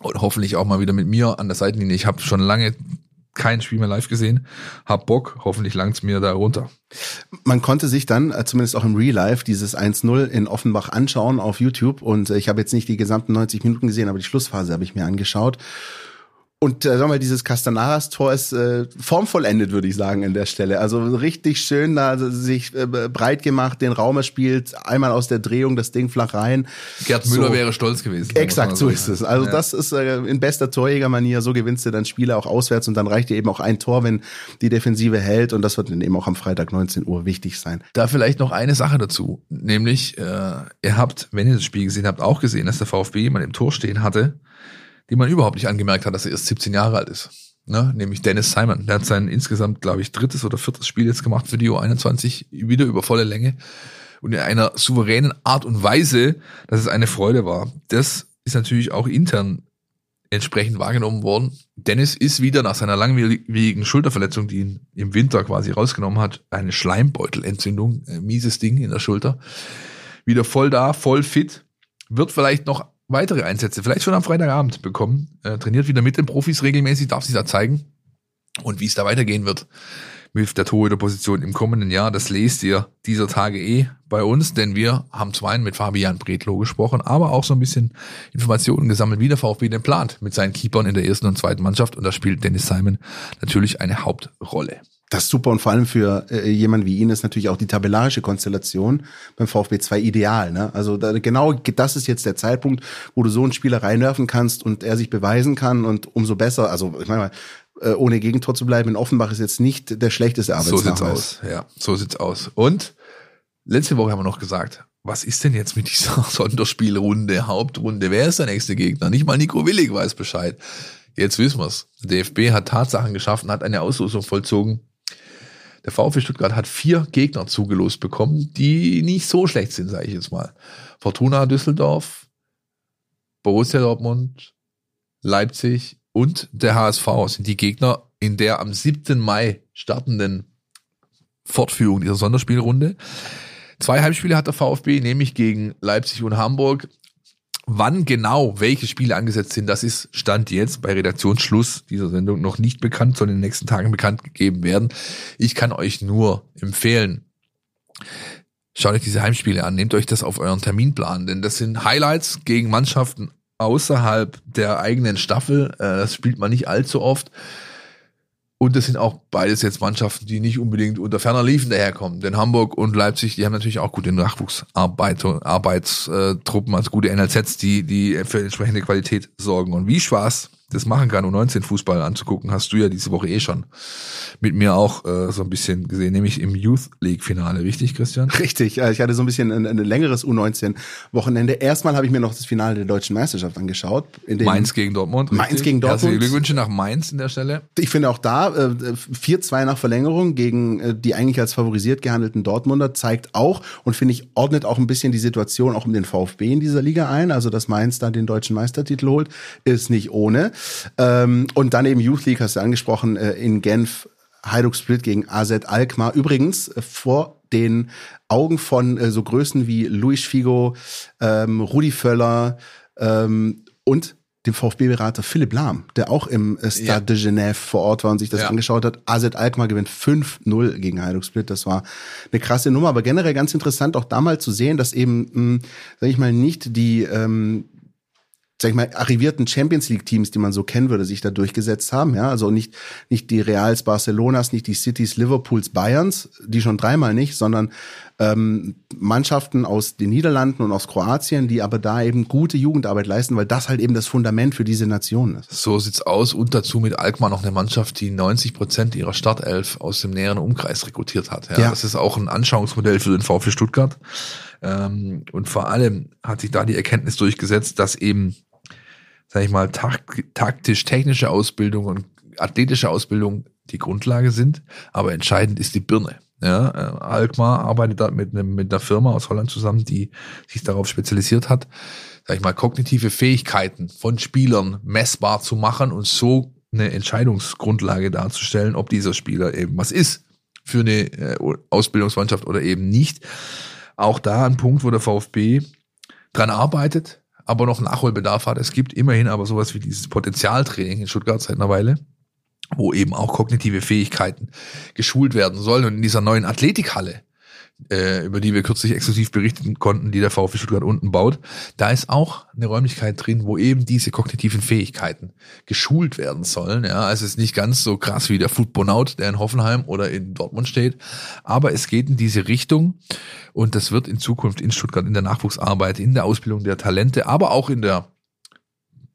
und hoffentlich auch mal wieder mit mir an der Seitenlinie. Ich habe schon lange kein Spiel mehr live gesehen. Hab Bock, hoffentlich langt's mir da runter. Man konnte sich dann, äh, zumindest auch im Real Life, dieses 1-0 in Offenbach anschauen auf YouTube. Und äh, ich habe jetzt nicht die gesamten 90 Minuten gesehen, aber die Schlussphase habe ich mir angeschaut. Und äh, sagen wir, dieses Castanaras-Tor ist äh, formvollendet, würde ich sagen, an der Stelle. Also richtig schön da sich äh, breit gemacht, den Raum erspielt, einmal aus der Drehung das Ding flach rein. Gerd Müller so. wäre stolz gewesen. Exakt, so ist es. Also ja. das ist äh, in bester Torjägermanier, so gewinnst du dann Spiele auch auswärts und dann reicht dir eben auch ein Tor, wenn die Defensive hält und das wird dann eben auch am Freitag 19 Uhr wichtig sein. Da vielleicht noch eine Sache dazu, nämlich äh, ihr habt, wenn ihr das Spiel gesehen habt, auch gesehen, dass der VfB jemand im Tor stehen hatte, die man überhaupt nicht angemerkt hat, dass er erst 17 Jahre alt ist. Ne? Nämlich Dennis Simon. Der hat sein insgesamt, glaube ich, drittes oder viertes Spiel jetzt gemacht für die U21, wieder über volle Länge und in einer souveränen Art und Weise, dass es eine Freude war. Das ist natürlich auch intern entsprechend wahrgenommen worden. Dennis ist wieder nach seiner langwierigen Schulterverletzung, die ihn im Winter quasi rausgenommen hat, eine Schleimbeutelentzündung, ein mieses Ding in der Schulter, wieder voll da, voll fit, wird vielleicht noch weitere Einsätze, vielleicht schon am Freitagabend bekommen. Äh, trainiert wieder mit den Profis regelmäßig, darf sich da zeigen. Und wie es da weitergehen wird mit der Torhüterposition im kommenden Jahr, das lest ihr dieser Tage eh bei uns, denn wir haben zwar mit Fabian Bredlow gesprochen, aber auch so ein bisschen Informationen gesammelt, wie der VfB den plant mit seinen Keepern in der ersten und zweiten Mannschaft und da spielt Dennis Simon natürlich eine Hauptrolle. Das ist super und vor allem für äh, jemanden wie ihn ist natürlich auch die tabellarische Konstellation beim VfB 2 ideal. Ne? Also da, genau das ist jetzt der Zeitpunkt, wo du so einen Spieler reinwerfen kannst und er sich beweisen kann und umso besser. Also ich meine mal, äh, ohne Gegentor zu bleiben in Offenbach ist jetzt nicht der schlechteste Arbeitsnachweis. So sieht's aus, ja, so sieht's aus. Und letzte Woche haben wir noch gesagt, was ist denn jetzt mit dieser Sonderspielrunde, Hauptrunde? Wer ist der nächste Gegner? Nicht mal Nico Willig weiß Bescheid. Jetzt wissen wir's. Der DFB hat Tatsachen geschaffen, hat eine Auslosung vollzogen der VfB Stuttgart hat vier Gegner zugelost bekommen, die nicht so schlecht sind, sage ich jetzt mal. Fortuna Düsseldorf, Borussia Dortmund, Leipzig und der HSV sind die Gegner in der am 7. Mai startenden Fortführung dieser Sonderspielrunde. Zwei Heimspiele hat der VfB, nämlich gegen Leipzig und Hamburg. Wann genau welche Spiele angesetzt sind, das ist Stand jetzt bei Redaktionsschluss dieser Sendung noch nicht bekannt, soll in den nächsten Tagen bekannt gegeben werden. Ich kann euch nur empfehlen, Schaut euch diese Heimspiele an, nehmt euch das auf euren Terminplan, denn das sind Highlights gegen Mannschaften außerhalb der eigenen Staffel. Äh, das spielt man nicht allzu oft. Und das sind auch beides jetzt Mannschaften, die nicht unbedingt unter ferner Liefen daherkommen. Denn Hamburg und Leipzig, die haben natürlich auch gute Nachwuchsarbeitstruppen, also gute NLZs, die, die für entsprechende Qualität sorgen. Und wie Spaß das machen kann, U19-Fußball anzugucken, hast du ja diese Woche eh schon mit mir auch äh, so ein bisschen gesehen, nämlich im Youth League-Finale, richtig, Christian? Richtig, ich hatte so ein bisschen ein, ein längeres U19-Wochenende. Erstmal habe ich mir noch das Finale der deutschen Meisterschaft angeschaut. Mainz gegen Dortmund. Richtig? Mainz gegen Dortmund. Herzliche Glückwünsche nach Mainz in der Stelle. Ich finde auch da, äh, 4-2 nach Verlängerung gegen äh, die eigentlich als favorisiert gehandelten Dortmunder zeigt auch und finde ich ordnet auch ein bisschen die Situation auch um den VfB in dieser Liga ein. Also, dass Mainz da den deutschen Meistertitel holt, ist nicht ohne. Ähm, und dann eben Youth League, hast du angesprochen, äh, in Genf, Hajduk Split gegen AZ Alkmaar. Übrigens äh, vor den Augen von äh, so Größen wie Luis Figo, ähm, Rudi Völler ähm, und dem VfB-Berater Philipp Lahm, der auch im äh, Stade ja. de Genève vor Ort war und sich das ja. angeschaut hat. AZ Alkmaar gewinnt 5-0 gegen Hajduk Split. Das war eine krasse Nummer, aber generell ganz interessant auch da mal zu sehen, dass eben, hm, sag ich mal, nicht die ähm, sag ich mal, arrivierten Champions League Teams, die man so kennen würde, sich da durchgesetzt haben. Ja, also nicht, nicht die Reals Barcelonas, nicht die Cities Liverpools Bayerns, die schon dreimal nicht, sondern ähm, Mannschaften aus den Niederlanden und aus Kroatien, die aber da eben gute Jugendarbeit leisten, weil das halt eben das Fundament für diese Nation ist. So sieht's aus und dazu mit Alkmaar noch eine Mannschaft, die 90 Prozent ihrer Startelf aus dem näheren Umkreis rekrutiert hat. Ja, ja. Das ist auch ein Anschauungsmodell für den VfL Stuttgart. Ähm, und vor allem hat sich da die Erkenntnis durchgesetzt, dass eben sag ich mal, taktisch-technische Ausbildung und athletische Ausbildung die Grundlage sind, aber entscheidend ist die Birne. Ja, äh, Alkmaar arbeitet da mit, einem, mit einer Firma aus Holland zusammen, die sich darauf spezialisiert hat, sag ich mal, kognitive Fähigkeiten von Spielern messbar zu machen und so eine Entscheidungsgrundlage darzustellen, ob dieser Spieler eben was ist für eine äh, Ausbildungsmannschaft oder eben nicht. Auch da ein Punkt, wo der VfB dran arbeitet, aber noch Nachholbedarf hat. Es gibt immerhin aber sowas wie dieses Potenzialtraining in Stuttgart seit einer Weile, wo eben auch kognitive Fähigkeiten geschult werden sollen. Und in dieser neuen Athletikhalle, äh, über die wir kürzlich exklusiv berichten konnten, die der VfB Stuttgart unten baut, da ist auch eine Räumlichkeit drin, wo eben diese kognitiven Fähigkeiten geschult werden sollen. Ja, also es ist nicht ganz so krass wie der Footbonaut, der in Hoffenheim oder in Dortmund steht, aber es geht in diese Richtung und das wird in Zukunft in Stuttgart in der Nachwuchsarbeit, in der Ausbildung der Talente, aber auch in der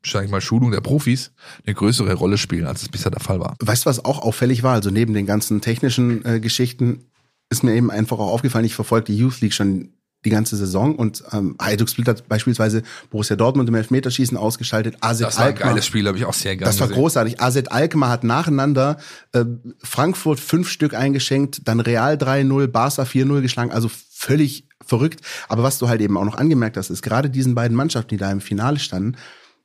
sag ich mal, Schulung der Profis eine größere Rolle spielen, als es bisher der Fall war. Weißt du, was auch auffällig war? Also neben den ganzen technischen äh, Geschichten ist mir eben einfach auch aufgefallen, ich verfolge die Youth League schon die ganze Saison und ähm, Hajduk Split hat beispielsweise Borussia Dortmund im Elfmeterschießen ausgeschaltet. AZ das war ein geiles Spiel, habe ich auch sehr gerne Das war gesehen. großartig. AZ Alkmaar hat nacheinander äh, Frankfurt fünf Stück eingeschenkt, dann Real 3-0, Barca 4-0 geschlagen, also völlig verrückt. Aber was du halt eben auch noch angemerkt hast, ist gerade diesen beiden Mannschaften, die da im Finale standen,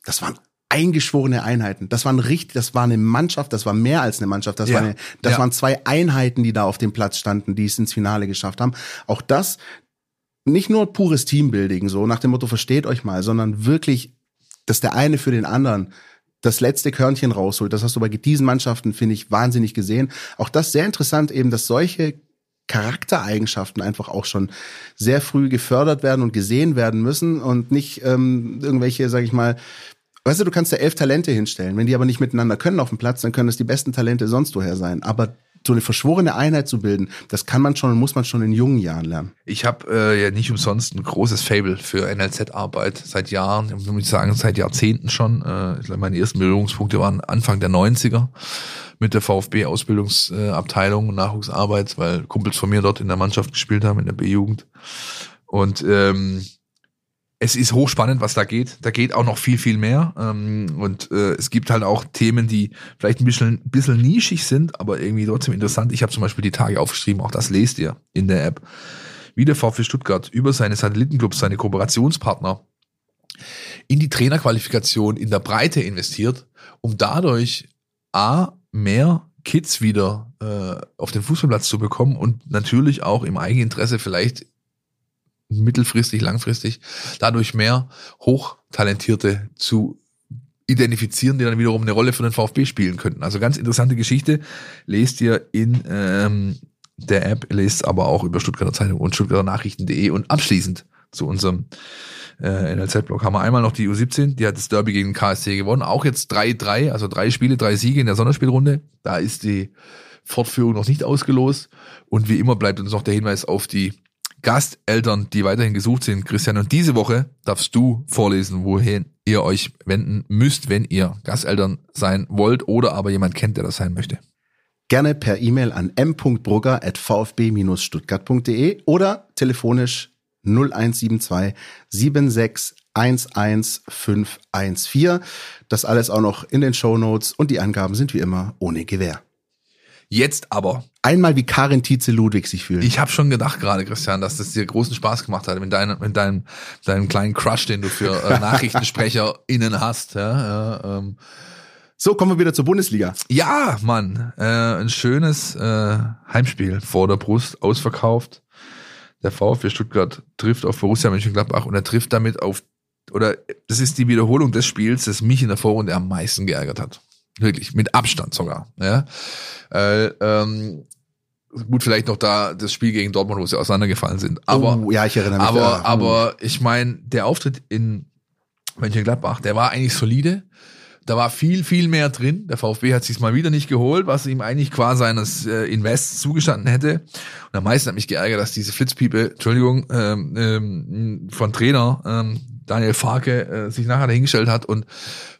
das waren eingeschworene Einheiten. Das waren richtig, das war eine Mannschaft, das war mehr als eine Mannschaft. Das, ja. war eine, das ja. waren zwei Einheiten, die da auf dem Platz standen, die es ins Finale geschafft haben. Auch das nicht nur pures Teambuilding, so nach dem Motto versteht euch mal, sondern wirklich, dass der eine für den anderen das letzte Körnchen rausholt. Das hast du bei diesen Mannschaften, finde ich, wahnsinnig gesehen. Auch das sehr interessant eben, dass solche Charaktereigenschaften einfach auch schon sehr früh gefördert werden und gesehen werden müssen und nicht ähm, irgendwelche, sag ich mal, Weißt du, du kannst da elf Talente hinstellen. Wenn die aber nicht miteinander können auf dem Platz, dann können das die besten Talente sonst woher sein. Aber so eine verschworene Einheit zu bilden, das kann man schon und muss man schon in jungen Jahren lernen. Ich habe äh, ja nicht umsonst ein großes Fable für NLZ-Arbeit seit Jahren, ich muss sagen seit Jahrzehnten schon. Äh, ich glaube, meine ersten Berührungspunkte waren Anfang der 90er mit der VfB-Ausbildungsabteilung und Nachwuchsarbeit, weil Kumpels von mir dort in der Mannschaft gespielt haben, in der B-Jugend. Und ähm, es ist hochspannend, was da geht. Da geht auch noch viel, viel mehr. Ähm, und äh, es gibt halt auch Themen, die vielleicht ein bisschen, bisschen nischig sind, aber irgendwie trotzdem interessant. Ich habe zum Beispiel die Tage aufgeschrieben, auch das lest ihr in der App. Wie der VfB Stuttgart über seine Satellitenclubs, seine Kooperationspartner in die Trainerqualifikation in der Breite investiert, um dadurch A, mehr Kids wieder äh, auf den Fußballplatz zu bekommen und natürlich auch im Eigeninteresse vielleicht mittelfristig, langfristig dadurch mehr Hochtalentierte zu identifizieren, die dann wiederum eine Rolle für den VfB spielen könnten. Also ganz interessante Geschichte. Lest ihr in ähm, der App, lest aber auch über Stuttgarter Zeitung und Stuttgarter Nachrichten.de und abschließend zu unserem äh, NLZ-Block haben wir einmal noch die U17, die hat das Derby gegen KSC gewonnen, auch jetzt 3-3, also drei Spiele, drei Siege in der Sonderspielrunde. Da ist die Fortführung noch nicht ausgelost und wie immer bleibt uns noch der Hinweis auf die Gasteltern, die weiterhin gesucht sind. Christian, und diese Woche darfst du vorlesen, wohin ihr euch wenden müsst, wenn ihr Gasteltern sein wollt oder aber jemand kennt, der das sein möchte. Gerne per E-Mail an m.brugger.vfb-stuttgart.de oder telefonisch 0172 7611514. Das alles auch noch in den Show Notes und die Angaben sind wie immer ohne Gewähr. Jetzt aber. Einmal wie Karin Tietze Ludwig sich fühlen. Ich habe schon gedacht gerade, Christian, dass das dir großen Spaß gemacht hat mit deinem, mit deinem, deinem kleinen Crush, den du für äh, NachrichtensprecherInnen hast. Ja, ja, ähm. So, kommen wir wieder zur Bundesliga. Ja, Mann. Äh, ein schönes äh, Heimspiel vor der Brust, ausverkauft. Der VfB Stuttgart trifft auf Borussia Mönchengladbach und er trifft damit auf, oder das ist die Wiederholung des Spiels, das mich in der Vorrunde am meisten geärgert hat. Wirklich, mit Abstand sogar. Ja. Äh, ähm, gut, vielleicht noch da das Spiel gegen Dortmund, wo sie auseinandergefallen sind. Aber, oh, ja, ich erinnere mich. aber, ja. aber ich meine, der Auftritt in Mönchengladbach, der war eigentlich solide. Da war viel, viel mehr drin. Der VfB hat sich mal wieder nicht geholt, was ihm eigentlich qua seines äh, Invests zugestanden hätte. Und am meisten hat mich geärgert, dass diese Flitzpiepe, Entschuldigung, ähm, ähm, von Trainer ähm, Daniel Farke äh, sich nachher dahingestellt hat und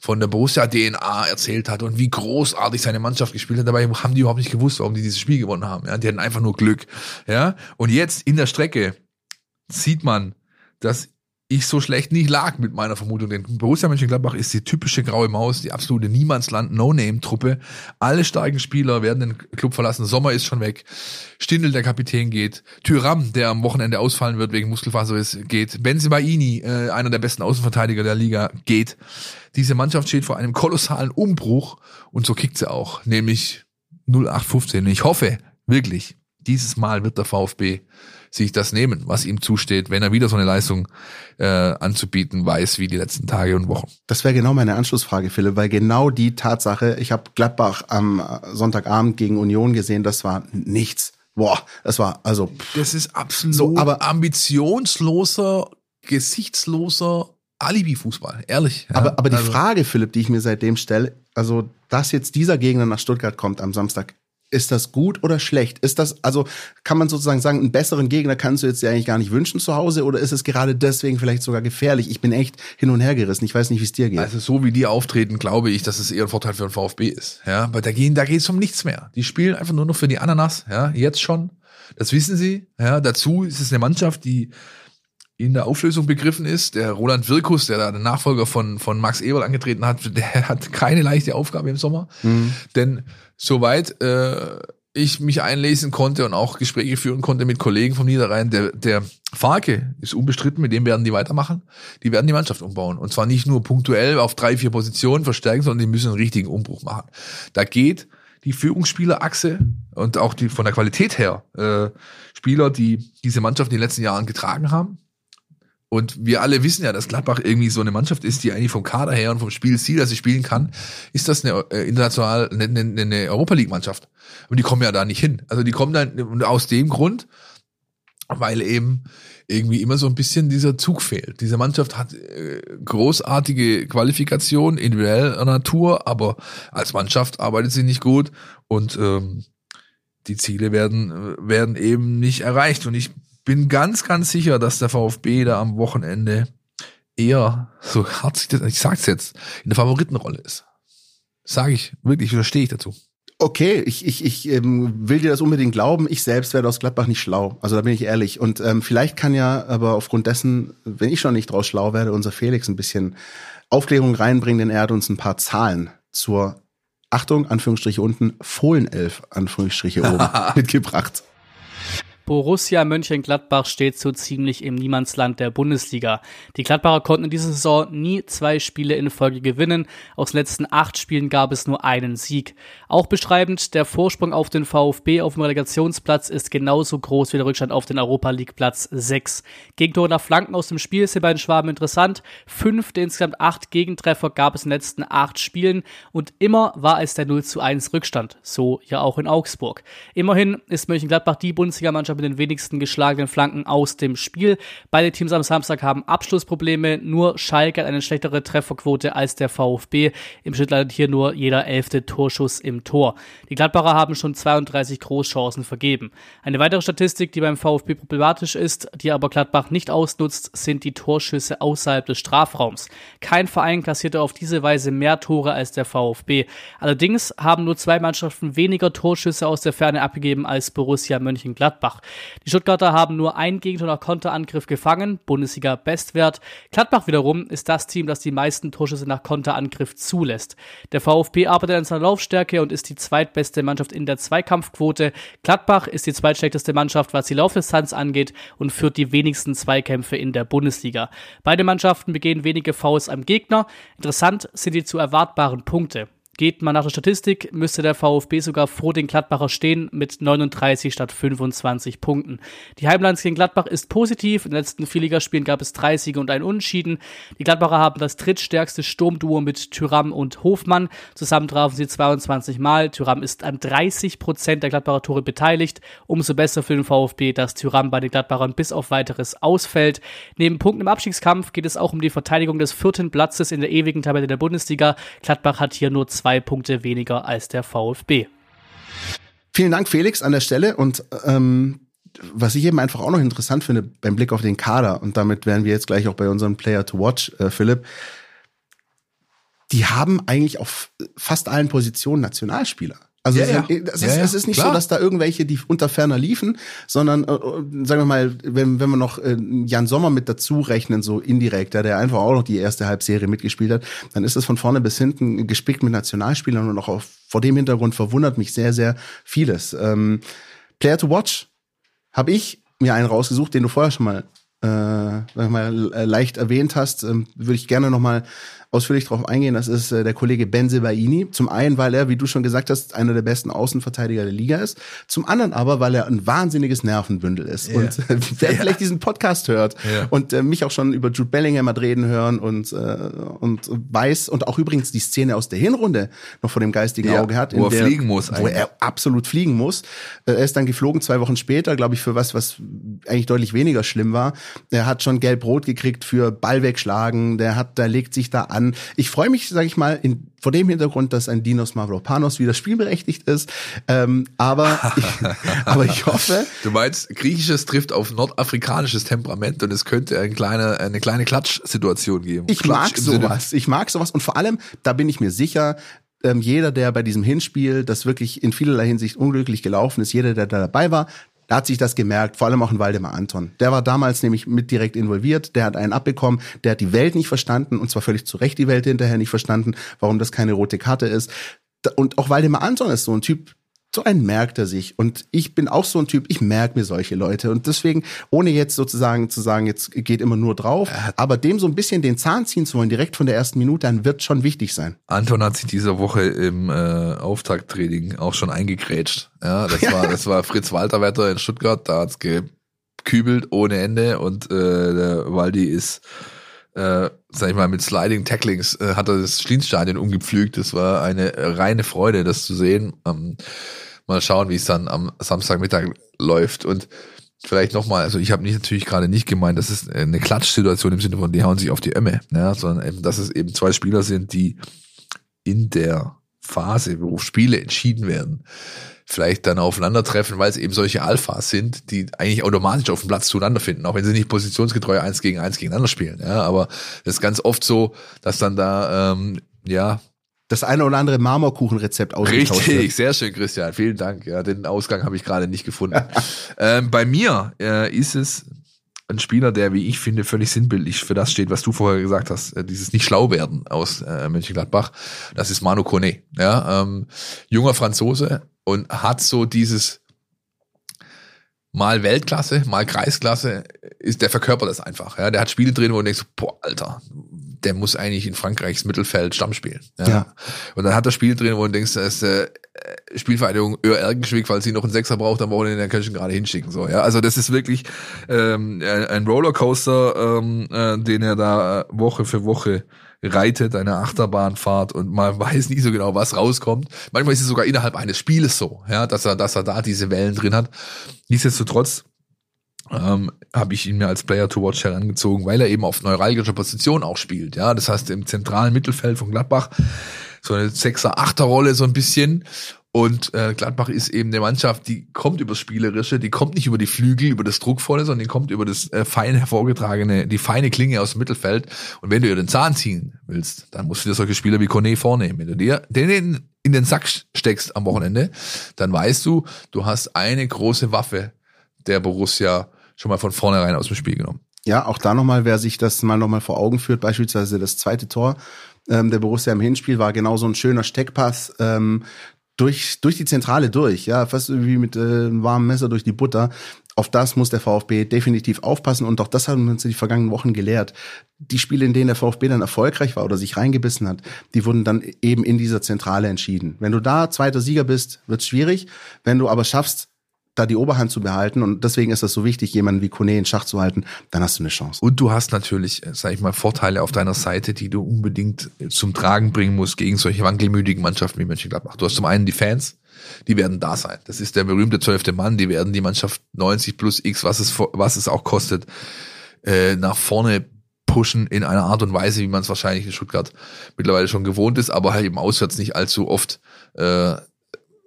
von der Borussia DNA erzählt hat und wie großartig seine Mannschaft gespielt hat. Dabei haben die überhaupt nicht gewusst, warum die dieses Spiel gewonnen haben. Ja, die hatten einfach nur Glück. Ja, und jetzt in der Strecke sieht man, dass ich so schlecht nicht lag mit meiner Vermutung. Denn Borussia Mönchengladbach ist die typische graue Maus, die absolute Niemandsland-No-Name-Truppe. Alle starken Spieler werden den Club verlassen. Sommer ist schon weg. Stindl, der Kapitän, geht. Tyram, der am Wochenende ausfallen wird wegen Muskelfaserriss, geht. Benzibaini, äh, einer der besten Außenverteidiger der Liga, geht. Diese Mannschaft steht vor einem kolossalen Umbruch und so kickt sie auch, nämlich 0815. Ich hoffe wirklich, dieses Mal wird der VfB sich das nehmen, was ihm zusteht, wenn er wieder so eine Leistung äh, anzubieten weiß wie die letzten Tage und Wochen. Das wäre genau meine Anschlussfrage, Philipp, weil genau die Tatsache, ich habe Gladbach am Sonntagabend gegen Union gesehen, das war nichts. Boah, das war also. Das ist absolut So, aber- ambitionsloser, gesichtsloser Alibi-Fußball, ehrlich. ja. Aber, aber die Also- Frage, Philipp, die ich mir seitdem stelle, also, dass jetzt dieser Gegner nach Stuttgart kommt am Samstag, ist das gut oder schlecht? Ist das, also, kann man sozusagen sagen, einen besseren Gegner kannst du jetzt dir eigentlich gar nicht wünschen zu Hause oder ist es gerade deswegen vielleicht sogar gefährlich? Ich bin echt hin und her gerissen. Ich weiß nicht, wie es dir geht. Also so wie die auftreten, glaube ich, dass es eher ein Vorteil für den VfB ist. Ja, aber da gehen, da geht es um nichts mehr. Die spielen einfach nur noch für die Ananas. Ja, jetzt schon. Das wissen sie. Ja, dazu ist es eine Mannschaft, die in der Auflösung begriffen ist. Der Roland Wirkus, der da den Nachfolger von, von Max Eberl angetreten hat, der hat keine leichte Aufgabe im Sommer. Denn soweit äh, ich mich einlesen konnte und auch Gespräche führen konnte mit Kollegen vom Niederrhein, der, der Farke ist unbestritten, mit dem werden die weitermachen. Die werden die Mannschaft umbauen. Und zwar nicht nur punktuell auf drei, vier Positionen verstärken, sondern die müssen einen richtigen Umbruch machen. Da geht die Führungsspielerachse und auch die von der Qualität her äh, Spieler, die diese Mannschaft in den letzten Jahren getragen haben, und wir alle wissen ja, dass Gladbach irgendwie so eine Mannschaft ist, die eigentlich vom Kader her und vom Spielstil, das sie spielen kann, ist das eine äh, international eine, eine, eine Europa League Mannschaft. Und die kommen ja da nicht hin. Also die kommen dann und aus dem Grund, weil eben irgendwie immer so ein bisschen dieser Zug fehlt. Diese Mannschaft hat äh, großartige Qualifikation individueller Natur, aber als Mannschaft arbeitet sie nicht gut und ähm, die Ziele werden äh, werden eben nicht erreicht. Und ich bin ganz, ganz sicher, dass der VfB da am Wochenende eher, so hart sich das, ich sag's jetzt, in der Favoritenrolle ist. Sage ich, wirklich, da stehe ich dazu. Okay, ich, ich, ich ähm, will dir das unbedingt glauben. Ich selbst werde aus Gladbach nicht schlau. Also da bin ich ehrlich. Und ähm, vielleicht kann ja aber aufgrund dessen, wenn ich schon nicht draus schlau werde, unser Felix ein bisschen Aufklärung reinbringen, denn er hat uns ein paar Zahlen zur Achtung, Anführungsstriche unten, Fohlenelf, Anführungsstriche oben, mitgebracht. Borussia Mönchengladbach steht so ziemlich im Niemandsland der Bundesliga. Die Gladbacher konnten in dieser Saison nie zwei Spiele in Folge gewinnen. Aus den letzten acht Spielen gab es nur einen Sieg. Auch beschreibend, der Vorsprung auf den VfB auf dem Relegationsplatz ist genauso groß wie der Rückstand auf den Europa League Platz 6. Gegentore nach Flanken aus dem Spiel sind bei den Schwaben interessant. Fünf der insgesamt acht Gegentreffer gab es in den letzten acht Spielen und immer war es der 0 zu 1 Rückstand. So ja auch in Augsburg. Immerhin ist Mönchengladbach die Bundesligamannschaft mit den wenigsten geschlagenen Flanken aus dem Spiel. Beide Teams am Samstag haben Abschlussprobleme. Nur Schalke hat eine schlechtere Trefferquote als der VfB. Im Schnitt landet hier nur jeder elfte Torschuss im Tor. Die Gladbacher haben schon 32 Großchancen vergeben. Eine weitere Statistik, die beim VfB problematisch ist, die aber Gladbach nicht ausnutzt, sind die Torschüsse außerhalb des Strafraums. Kein Verein kassierte auf diese Weise mehr Tore als der VfB. Allerdings haben nur zwei Mannschaften weniger Torschüsse aus der Ferne abgegeben als Borussia Mönchengladbach. Die Stuttgarter haben nur ein Gegentor nach Konterangriff gefangen, Bundesliga Bestwert. Gladbach wiederum ist das Team, das die meisten Torschüsse nach Konterangriff zulässt. Der VfB arbeitet an seiner Laufstärke und ist die zweitbeste Mannschaft in der Zweikampfquote. Gladbach ist die zweitschlechteste Mannschaft, was die Laufdistanz angeht und führt die wenigsten Zweikämpfe in der Bundesliga. Beide Mannschaften begehen wenige Fouls am Gegner. Interessant sind die zu erwartbaren Punkte. Geht man nach der Statistik, müsste der VfB sogar vor den Gladbacher stehen mit 39 statt 25 Punkten. Die Heimlands gegen Gladbach ist positiv. In den letzten vier Ligaspielen gab es drei Siege und ein Unentschieden. Die Gladbacher haben das drittstärkste Sturmduo mit Tyram und Hofmann. Zusammen trafen sie 22 Mal. Tyram ist an 30 Prozent der Gladbacher Tore beteiligt. Umso besser für den VfB, dass Tyram bei den Gladbachern bis auf weiteres ausfällt. Neben Punkten im Abstiegskampf geht es auch um die Verteidigung des vierten Platzes in der ewigen Tabelle der Bundesliga. Gladbach hat hier nur zwei zwei Punkte weniger als der VfB. Vielen Dank, Felix, an der Stelle. Und ähm, was ich eben einfach auch noch interessant finde beim Blick auf den Kader, und damit wären wir jetzt gleich auch bei unserem Player to Watch, äh, Philipp, die haben eigentlich auf fast allen Positionen Nationalspieler. Also ja, ja. Es, ist, ja, es ist nicht klar. so, dass da irgendwelche, die unter ferner liefen, sondern äh, äh, sagen wir mal, wenn, wenn wir noch äh, Jan Sommer mit dazu rechnen, so indirekt, ja, der einfach auch noch die erste Halbserie mitgespielt hat, dann ist es von vorne bis hinten gespickt mit Nationalspielern und auch auf, vor dem Hintergrund verwundert mich sehr, sehr vieles. Ähm, Player to Watch habe ich mir einen rausgesucht, den du vorher schon mal äh, mal äh, leicht erwähnt hast, ähm, würde ich gerne noch mal ausführlich darauf eingehen. Das ist äh, der Kollege Ben Sebaini. Zum einen, weil er, wie du schon gesagt hast, einer der besten Außenverteidiger der Liga ist. Zum anderen aber, weil er ein wahnsinniges Nervenbündel ist. Ja. Und äh, wer ja. vielleicht diesen Podcast hört ja. und äh, mich auch schon über Jude Bellingham hat reden hören und, äh, und weiß und auch übrigens die Szene aus der Hinrunde noch vor dem geistigen Auge hat. Wo er der, fliegen muss. Wo er absolut fliegen muss. Äh, er ist dann geflogen zwei Wochen später, glaube ich, für was, was eigentlich deutlich weniger schlimm war. Er hat schon gelb-rot gekriegt für Ball wegschlagen. Der hat, der legt sich da an an. Ich freue mich, sage ich mal, in, vor dem Hintergrund, dass ein Dinos Mavropanos wieder spielberechtigt ist. Ähm, aber, ich, aber ich hoffe. Du meinst, griechisches trifft auf nordafrikanisches Temperament und es könnte eine kleine, eine kleine Klatschsituation geben. Ich Klatsch mag sowas. Ich mag sowas. Und vor allem, da bin ich mir sicher, ähm, jeder, der bei diesem Hinspiel, das wirklich in vielerlei Hinsicht unglücklich gelaufen ist, jeder, der da dabei war, da hat sich das gemerkt, vor allem auch in Waldemar Anton. Der war damals nämlich mit direkt involviert, der hat einen abbekommen, der hat die Welt nicht verstanden und zwar völlig zu Recht die Welt hinterher nicht verstanden, warum das keine rote Karte ist. Und auch Waldemar Anton ist so ein Typ, so ein merkt er sich. Und ich bin auch so ein Typ, ich merke mir solche Leute. Und deswegen, ohne jetzt sozusagen zu sagen, jetzt geht immer nur drauf, aber dem so ein bisschen den Zahn ziehen zu wollen, direkt von der ersten Minute an, wird schon wichtig sein. Anton hat sich diese Woche im äh, Auftakttraining auch schon eingegrätscht. Ja, das war, das war Fritz Walterwetter in Stuttgart, da hat's gekübelt ohne Ende und äh, der Waldi ist äh, sag ich mal, mit Sliding Tacklings äh, hat er das Schlienstadion umgepflügt. Das war eine reine Freude, das zu sehen. Ähm, mal schauen, wie es dann am Samstagmittag läuft. Und vielleicht nochmal, also ich habe nicht natürlich gerade nicht gemeint, das ist eine Klatschsituation im Sinne von, die hauen sich auf die Ömme, ja, sondern eben, dass es eben zwei Spieler sind, die in der Phase, wo Spiele entschieden werden, vielleicht dann aufeinandertreffen, weil es eben solche Alphas sind, die eigentlich automatisch auf dem Platz zueinander finden, auch wenn sie nicht positionsgetreu eins gegen eins gegeneinander spielen. Ja, aber das ist ganz oft so, dass dann da ähm, ja das eine oder andere Marmorkuchenrezept ausgetauscht Richtig, sehr schön, Christian. Vielen Dank. Ja, den Ausgang habe ich gerade nicht gefunden. ähm, bei mir äh, ist es ein Spieler, der, wie ich finde, völlig sinnbildlich für das steht, was du vorher gesagt hast, äh, dieses nicht schlau werden aus äh, Mönchengladbach. Das ist Manu Kone, ja, ähm, junger Franzose und hat so dieses mal Weltklasse, mal Kreisklasse, ist der verkörpert das einfach. Ja, der hat Spiele drin, wo du denkst, boah, Alter, der muss eigentlich in Frankreichs Mittelfeld Stamm spielen. Ja. Ja. Und dann hat er Spiele drin, wo du denkst, das ist äh, Spielvereinigung Öhr Ergenschwick, falls sie noch einen Sechser braucht, dann wollen wir den dann kannst du ihn gerade hinschicken. So, ja. Also das ist wirklich ähm, ein ein Rollercoaster, ähm, äh, den er da äh, Woche für Woche reitet, eine Achterbahnfahrt und man weiß nie so genau, was rauskommt. Manchmal ist es sogar innerhalb eines Spieles so, ja, dass er, dass er da diese Wellen drin hat. Nichtsdestotrotz ähm, habe ich ihn mir als Player to Watch herangezogen, weil er eben auf neuralgischer Position auch spielt. Ja, das heißt im zentralen Mittelfeld von Gladbach so eine Sechser, Achter Rolle so ein bisschen. Und äh, Gladbach ist eben eine Mannschaft, die kommt übers Spielerische, die kommt nicht über die Flügel, über das Druckvolle, sondern die kommt über das äh, fein hervorgetragene, die feine Klinge aus dem Mittelfeld. Und wenn du ihr den Zahn ziehen willst, dann musst du dir solche Spieler wie Kone vornehmen. Wenn du dir den in den Sack steckst am Wochenende, dann weißt du, du hast eine große Waffe der Borussia schon mal von vornherein aus dem Spiel genommen. Ja, auch da nochmal, wer sich das mal nochmal vor Augen führt, beispielsweise das zweite Tor ähm, der Borussia im Hinspiel war genau so ein schöner Steckpass ähm, durch, durch die Zentrale durch, ja, fast wie mit äh, einem warmen Messer durch die Butter. Auf das muss der VfB definitiv aufpassen und auch das haben uns die vergangenen Wochen gelehrt. Die Spiele, in denen der VfB dann erfolgreich war oder sich reingebissen hat, die wurden dann eben in dieser Zentrale entschieden. Wenn du da zweiter Sieger bist, wird's schwierig. Wenn du aber schaffst, da die Oberhand zu behalten und deswegen ist das so wichtig, jemanden wie Kone in Schach zu halten, dann hast du eine Chance. Und du hast natürlich, äh, sag ich mal, Vorteile auf deiner Seite, die du unbedingt äh, zum Tragen bringen musst gegen solche wankelmütigen Mannschaften wie Mönchengladbach. Du hast zum einen die Fans, die werden da sein. Das ist der berühmte zwölfte Mann, die werden die Mannschaft 90 plus X, was es, was es auch kostet, äh, nach vorne pushen in einer Art und Weise, wie man es wahrscheinlich in Stuttgart mittlerweile schon gewohnt ist, aber halt eben auswärts nicht allzu oft äh,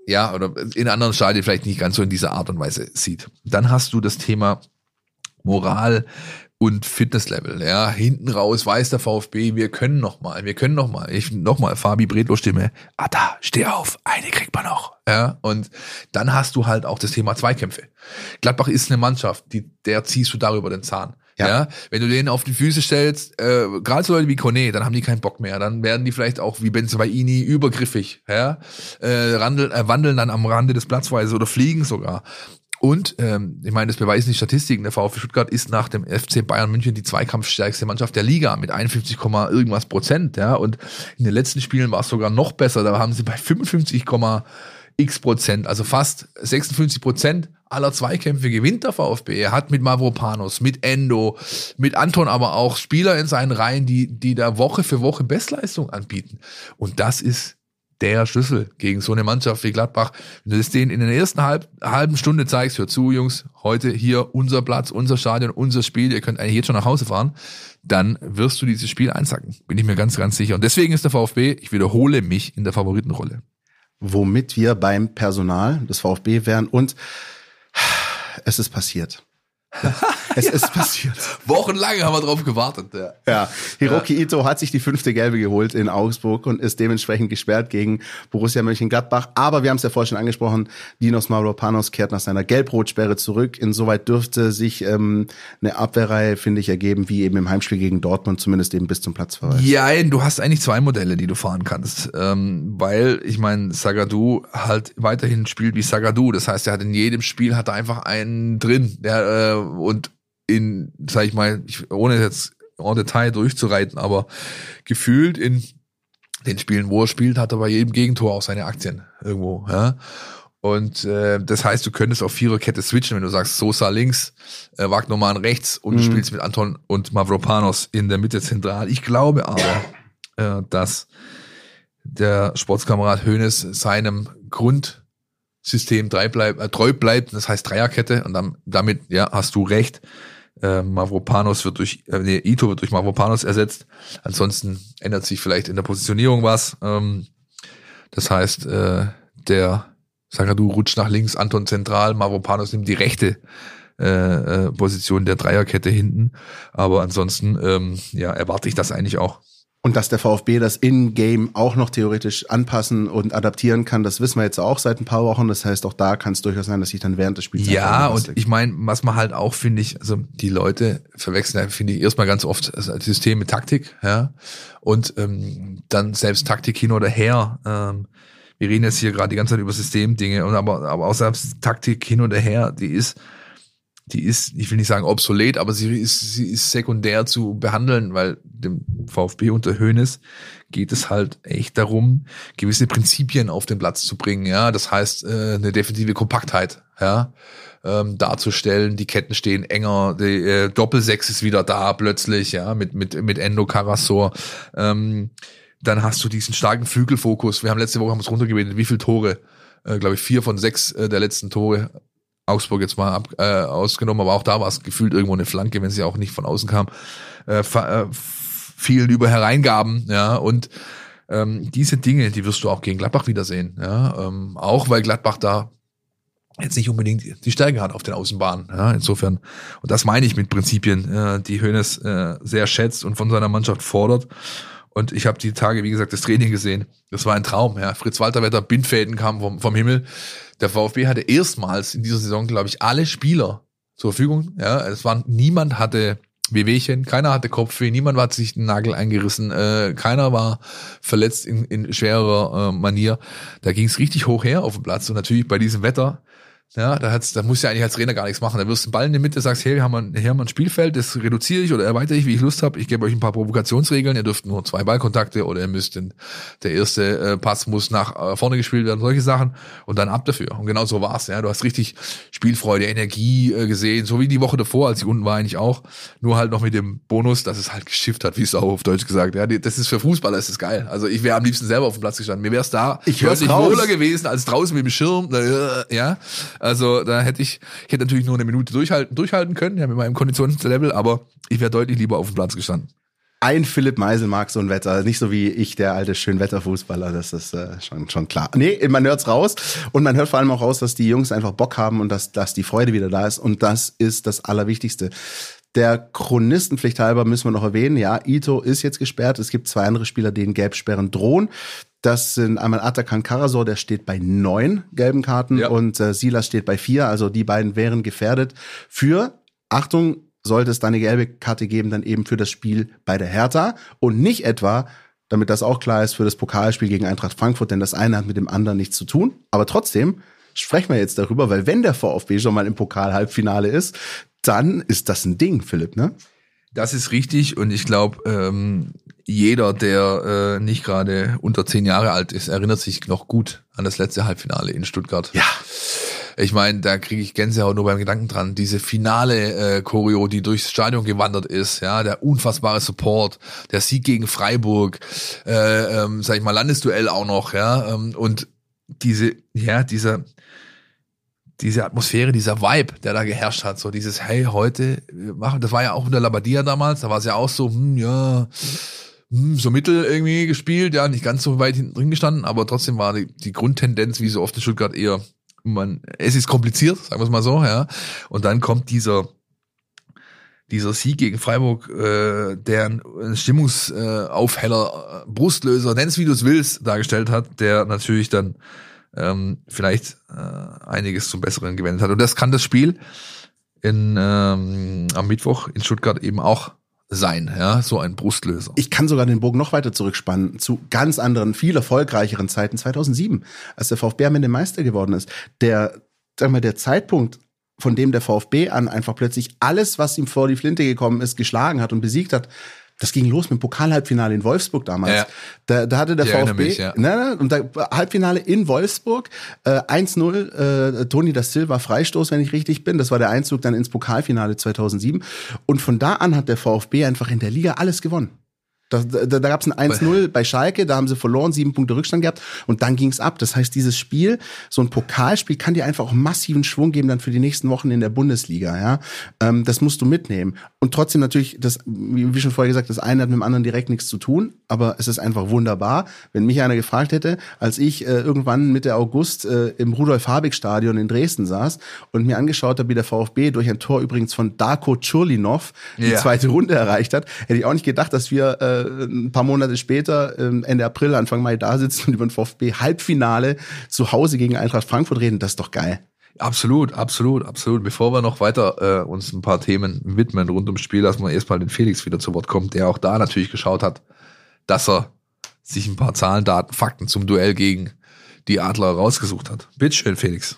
ja, oder in anderen Stadien vielleicht nicht ganz so in dieser Art und Weise sieht. Dann hast du das Thema Moral und Fitnesslevel. Ja, hinten raus weiß der VfB, wir können noch mal, wir können noch mal. Ich noch mal Fabi Bredlo Stimme. Ah da, steh auf, eine kriegt man noch. Ja, und dann hast du halt auch das Thema Zweikämpfe. Gladbach ist eine Mannschaft, die der ziehst du darüber den Zahn. Ja. Ja. wenn du denen auf die Füße stellst, äh, gerade so Leute wie Kone, dann haben die keinen Bock mehr. Dann werden die vielleicht auch wie Benzobaini übergriffig, ja, äh, randeln, äh, wandeln dann am Rande des Platzweises oder fliegen sogar. Und ähm, ich meine, das beweisen die Statistiken. Der VfB Stuttgart ist nach dem FC Bayern München die zweikampfstärkste Mannschaft der Liga mit 51, irgendwas Prozent. Ja, und in den letzten Spielen war es sogar noch besser. Da haben sie bei 55, x Prozent, also fast 56 Prozent aller Zweikämpfe gewinnt der VfB. Er hat mit Mavropanos, mit Endo, mit Anton aber auch Spieler in seinen Reihen, die, die da Woche für Woche Bestleistung anbieten. Und das ist der Schlüssel gegen so eine Mannschaft wie Gladbach. Wenn du das denen in der ersten halb, halben Stunde zeigst, hör zu, Jungs, heute hier unser Platz, unser Stadion, unser Spiel, ihr könnt eigentlich jetzt schon nach Hause fahren, dann wirst du dieses Spiel einsacken. Bin ich mir ganz, ganz sicher. Und deswegen ist der VfB, ich wiederhole mich, in der Favoritenrolle. Womit wir beim Personal des VfB wären und es ist passiert. Es ist passiert. Wochenlang haben wir drauf gewartet. Ja. Ja, Hiroki Ito hat sich die fünfte Gelbe geholt in Augsburg und ist dementsprechend gesperrt gegen Borussia Mönchengladbach. Aber wir haben es ja vorher schon angesprochen, Dinos Mavropanos kehrt nach seiner Gelb-Rot-Sperre zurück. Insoweit dürfte sich ähm, eine Abwehrreihe, finde ich, ergeben, wie eben im Heimspiel gegen Dortmund, zumindest eben bis zum Platzverweis. Ja, du hast eigentlich zwei Modelle, die du fahren kannst. Ähm, weil, ich meine, Sagadu halt weiterhin spielt wie Sagadu. Das heißt, er hat in jedem Spiel hat er einfach einen drin. Der, äh, und in, sag ich mal, ich, ohne jetzt en Detail durchzureiten, aber gefühlt in den Spielen, wo er spielt, hat er bei jedem Gegentor auch seine Aktien irgendwo. Ja? Und äh, das heißt, du könntest auf Viererkette switchen, wenn du sagst Sosa links, äh, Wagnermann rechts und du spielst mit Anton und Mavropanos in der Mitte zentral. Ich glaube aber, äh, dass der Sportskamerad Hoeneß seinem Grundsystem treu bleibt, äh, treu bleibt, das heißt Dreierkette und dann, damit, ja, hast du recht, äh, Mavropanos wird durch, äh, nee, Ito wird durch Mavropanos ersetzt. Ansonsten ändert sich vielleicht in der Positionierung was. Ähm, das heißt, äh, der Sagadu rutscht nach links, Anton zentral, Mavropanos nimmt die rechte äh, äh, Position der Dreierkette hinten. Aber ansonsten, ähm, ja, erwarte ich das eigentlich auch. Und dass der VfB das In-Game auch noch theoretisch anpassen und adaptieren kann, das wissen wir jetzt auch seit ein paar Wochen. Das heißt, auch da kann es durchaus sein, dass sich dann während des Spiels Ja, und ich meine, was man halt auch, finde ich, also die Leute verwechseln, finde ich, erstmal ganz oft das System mit Taktik, ja. Und ähm, dann selbst Taktik hin oder her. Ähm, wir reden jetzt hier gerade die ganze Zeit über Systemdinge, und aber, aber auch selbst Taktik hin oder her, die ist die ist, ich will nicht sagen obsolet, aber sie ist, sie ist sekundär zu behandeln, weil dem VfB unter Hoeneß geht es halt echt darum, gewisse Prinzipien auf den Platz zu bringen, ja. Das heißt, äh, eine defensive Kompaktheit, ja, ähm, darzustellen. Die Ketten stehen enger, die äh, Doppelsechs ist wieder da plötzlich, ja, mit, mit, mit Endo Karasor. Ähm, dann hast du diesen starken Flügelfokus. Wir haben letzte Woche haben uns runtergebetet, wie viele Tore, äh, glaube ich, vier von sechs äh, der letzten Tore Augsburg jetzt mal ab, äh, ausgenommen, aber auch da war es gefühlt irgendwo eine Flanke, wenn sie auch nicht von außen kam, äh, äh, vielen über Hereingaben, ja, und ähm, diese Dinge, die wirst du auch gegen Gladbach wiedersehen, ja, ähm, auch weil Gladbach da jetzt nicht unbedingt die Stärke hat auf den Außenbahnen, ja, insofern, und das meine ich mit Prinzipien, äh, die Hönes äh, sehr schätzt und von seiner Mannschaft fordert und ich habe die Tage, wie gesagt, das Training gesehen. Das war ein Traum. Ja. Fritz Walterwetter, Bindfäden kamen vom, vom Himmel. Der VfB hatte erstmals in dieser Saison, glaube ich, alle Spieler zur Verfügung. Ja, es war niemand hatte Wehwehchen, keiner hatte Kopfweh, niemand hat sich den Nagel eingerissen, äh, keiner war verletzt in, in schwerer äh, Manier. Da ging es richtig hoch her auf dem Platz und natürlich bei diesem Wetter ja, da, hat's, da musst du ja eigentlich als Trainer gar nichts machen. Da wirst du einen Ball in die Mitte, sagst, hey, wir haben ein, hier haben wir ein Spielfeld, das reduziere ich oder erweitere ich, wie ich Lust habe. Ich gebe euch ein paar Provokationsregeln. Ihr dürft nur zwei Ballkontakte oder ihr müsst den, der erste äh, Pass muss nach äh, vorne gespielt werden, solche Sachen und dann ab dafür. Und genau so war's. Ja, du hast richtig Spielfreude, Energie äh, gesehen, so wie die Woche davor, als ich unten war, eigentlich auch. Nur halt noch mit dem Bonus, dass es halt geschifft hat, wie es auch auf Deutsch gesagt. Ja, das ist für Fußballer, das ist geil. Also ich wäre am liebsten selber auf dem Platz gestanden. Mir wäre es da ich hör's deutlich wohler gewesen als draußen mit dem Schirm. Äh, ja, also da hätte ich, ich hätte natürlich nur eine Minute durchhalten, durchhalten können, ja, mit meinem Konditionslevel, aber ich wäre deutlich lieber auf dem Platz gestanden. Ein Philipp Meisel mag so ein Wetter, nicht so wie ich, der alte Schönwetterfußballer, das ist äh, schon, schon klar. Nee, man hört's raus und man hört vor allem auch raus, dass die Jungs einfach Bock haben und dass, dass die Freude wieder da ist und das ist das Allerwichtigste. Der Chronistenpflicht halber müssen wir noch erwähnen, ja, Ito ist jetzt gesperrt. Es gibt zwei andere Spieler, denen Gelbsperren drohen. Das sind einmal Atakan Karasor, der steht bei neun gelben Karten Ja. und äh, Silas steht bei vier. Also die beiden wären gefährdet für, Achtung, sollte es da eine gelbe Karte geben, dann eben für das Spiel bei der Hertha und nicht etwa, damit das auch klar ist, für das Pokalspiel gegen Eintracht Frankfurt, denn das eine hat mit dem anderen nichts zu tun. Aber trotzdem sprechen wir jetzt darüber, weil wenn der VfB schon mal im Pokal-Halbfinale ist, dann ist das ein Ding, Philipp, ne? Das ist richtig und ich glaube, ähm, jeder, der äh, nicht gerade unter zehn Jahre alt ist, erinnert sich noch gut an das letzte Halbfinale in Stuttgart. Ja. Ich meine, da kriege ich Gänsehaut nur beim Gedanken dran. Diese finale äh, Choreo, die durchs Stadion gewandert ist, ja, der unfassbare Support, der Sieg gegen Freiburg, äh, ähm, sag ich mal, Landesduell auch noch, ja, ähm, und diese, ja, dieser, diese Atmosphäre, dieser Vibe, der da geherrscht hat, so dieses, hey, heute machen, das war ja auch unter Labadia damals, da war es ja auch so, hm, ja, so mittel irgendwie gespielt, ja, nicht ganz so weit hinten drin gestanden, aber trotzdem war die, die Grundtendenz, wie so oft in Stuttgart, eher, man, es ist kompliziert, sagen wir es mal so, ja, und dann kommt dieser, dieser Sieg gegen Freiburg, äh, der einen Stimmungsaufheller, Aufheller, äh, Brustlöser, nenn's wie du es willst, dargestellt hat, der natürlich dann ähm, vielleicht äh, einiges zum Besseren gewendet hat. Und das kann das Spiel in, ähm, am Mittwoch in Stuttgart eben auch sein, ja, so ein Brustlöser. Ich kann sogar den Bogen noch weiter zurückspannen zu ganz anderen, viel erfolgreicheren Zeiten 2007, als der VfB am Ende Meister geworden ist. Der, sag mal, der Zeitpunkt, von dem der VfB an einfach plötzlich alles, was ihm vor die Flinte gekommen ist, geschlagen hat und besiegt hat. Das ging los mit dem Pokalhalbfinale in Wolfsburg damals. Ja. Da, da hatte der Ich VfB mich, ja. ne, und da, Halbfinale in Wolfsburg äh, 1-0 äh, Toni da Silva Freistoß, wenn ich richtig bin. Das war der Einzug dann ins Pokalfinale 2007 und von da an hat der VfB einfach in der Liga alles gewonnen. Da, da, da gab es ein 1-0 bei Schalke, da haben sie verloren, sieben Punkte Rückstand gehabt und dann ging's ab. Das heißt, dieses Spiel, so ein Pokalspiel, kann dir einfach auch massiven Schwung geben dann für die nächsten Wochen in der Bundesliga. Ja, ähm, Das musst du mitnehmen. Und trotzdem natürlich, das, wie wie schon vorher gesagt, das eine hat mit dem anderen direkt nichts zu tun, aber es ist einfach wunderbar. Wenn mich einer gefragt hätte, als ich äh, irgendwann Mitte August äh, im Rudolf-Habig-Stadion in Dresden saß und mir angeschaut habe, wie der VfB durch ein Tor übrigens von Darko Churlinov die Ja. zweite Runde erreicht hat, hätte ich auch nicht gedacht, dass wir äh, ein paar Monate später, ähm, Ende April, Anfang Mai da sitzen und über ein VfB-Halbfinale zu Hause gegen Eintracht Frankfurt reden. Das ist doch geil. Absolut, absolut, absolut. Bevor wir noch weiter äh, uns ein paar Themen widmen rund ums Spiel, lassen wir erstmal den Felix wieder zu Wort kommen, der auch da natürlich geschaut hat, dass er sich ein paar Zahlen, Daten, Fakten zum Duell gegen die Adler rausgesucht hat. Bitteschön, Felix.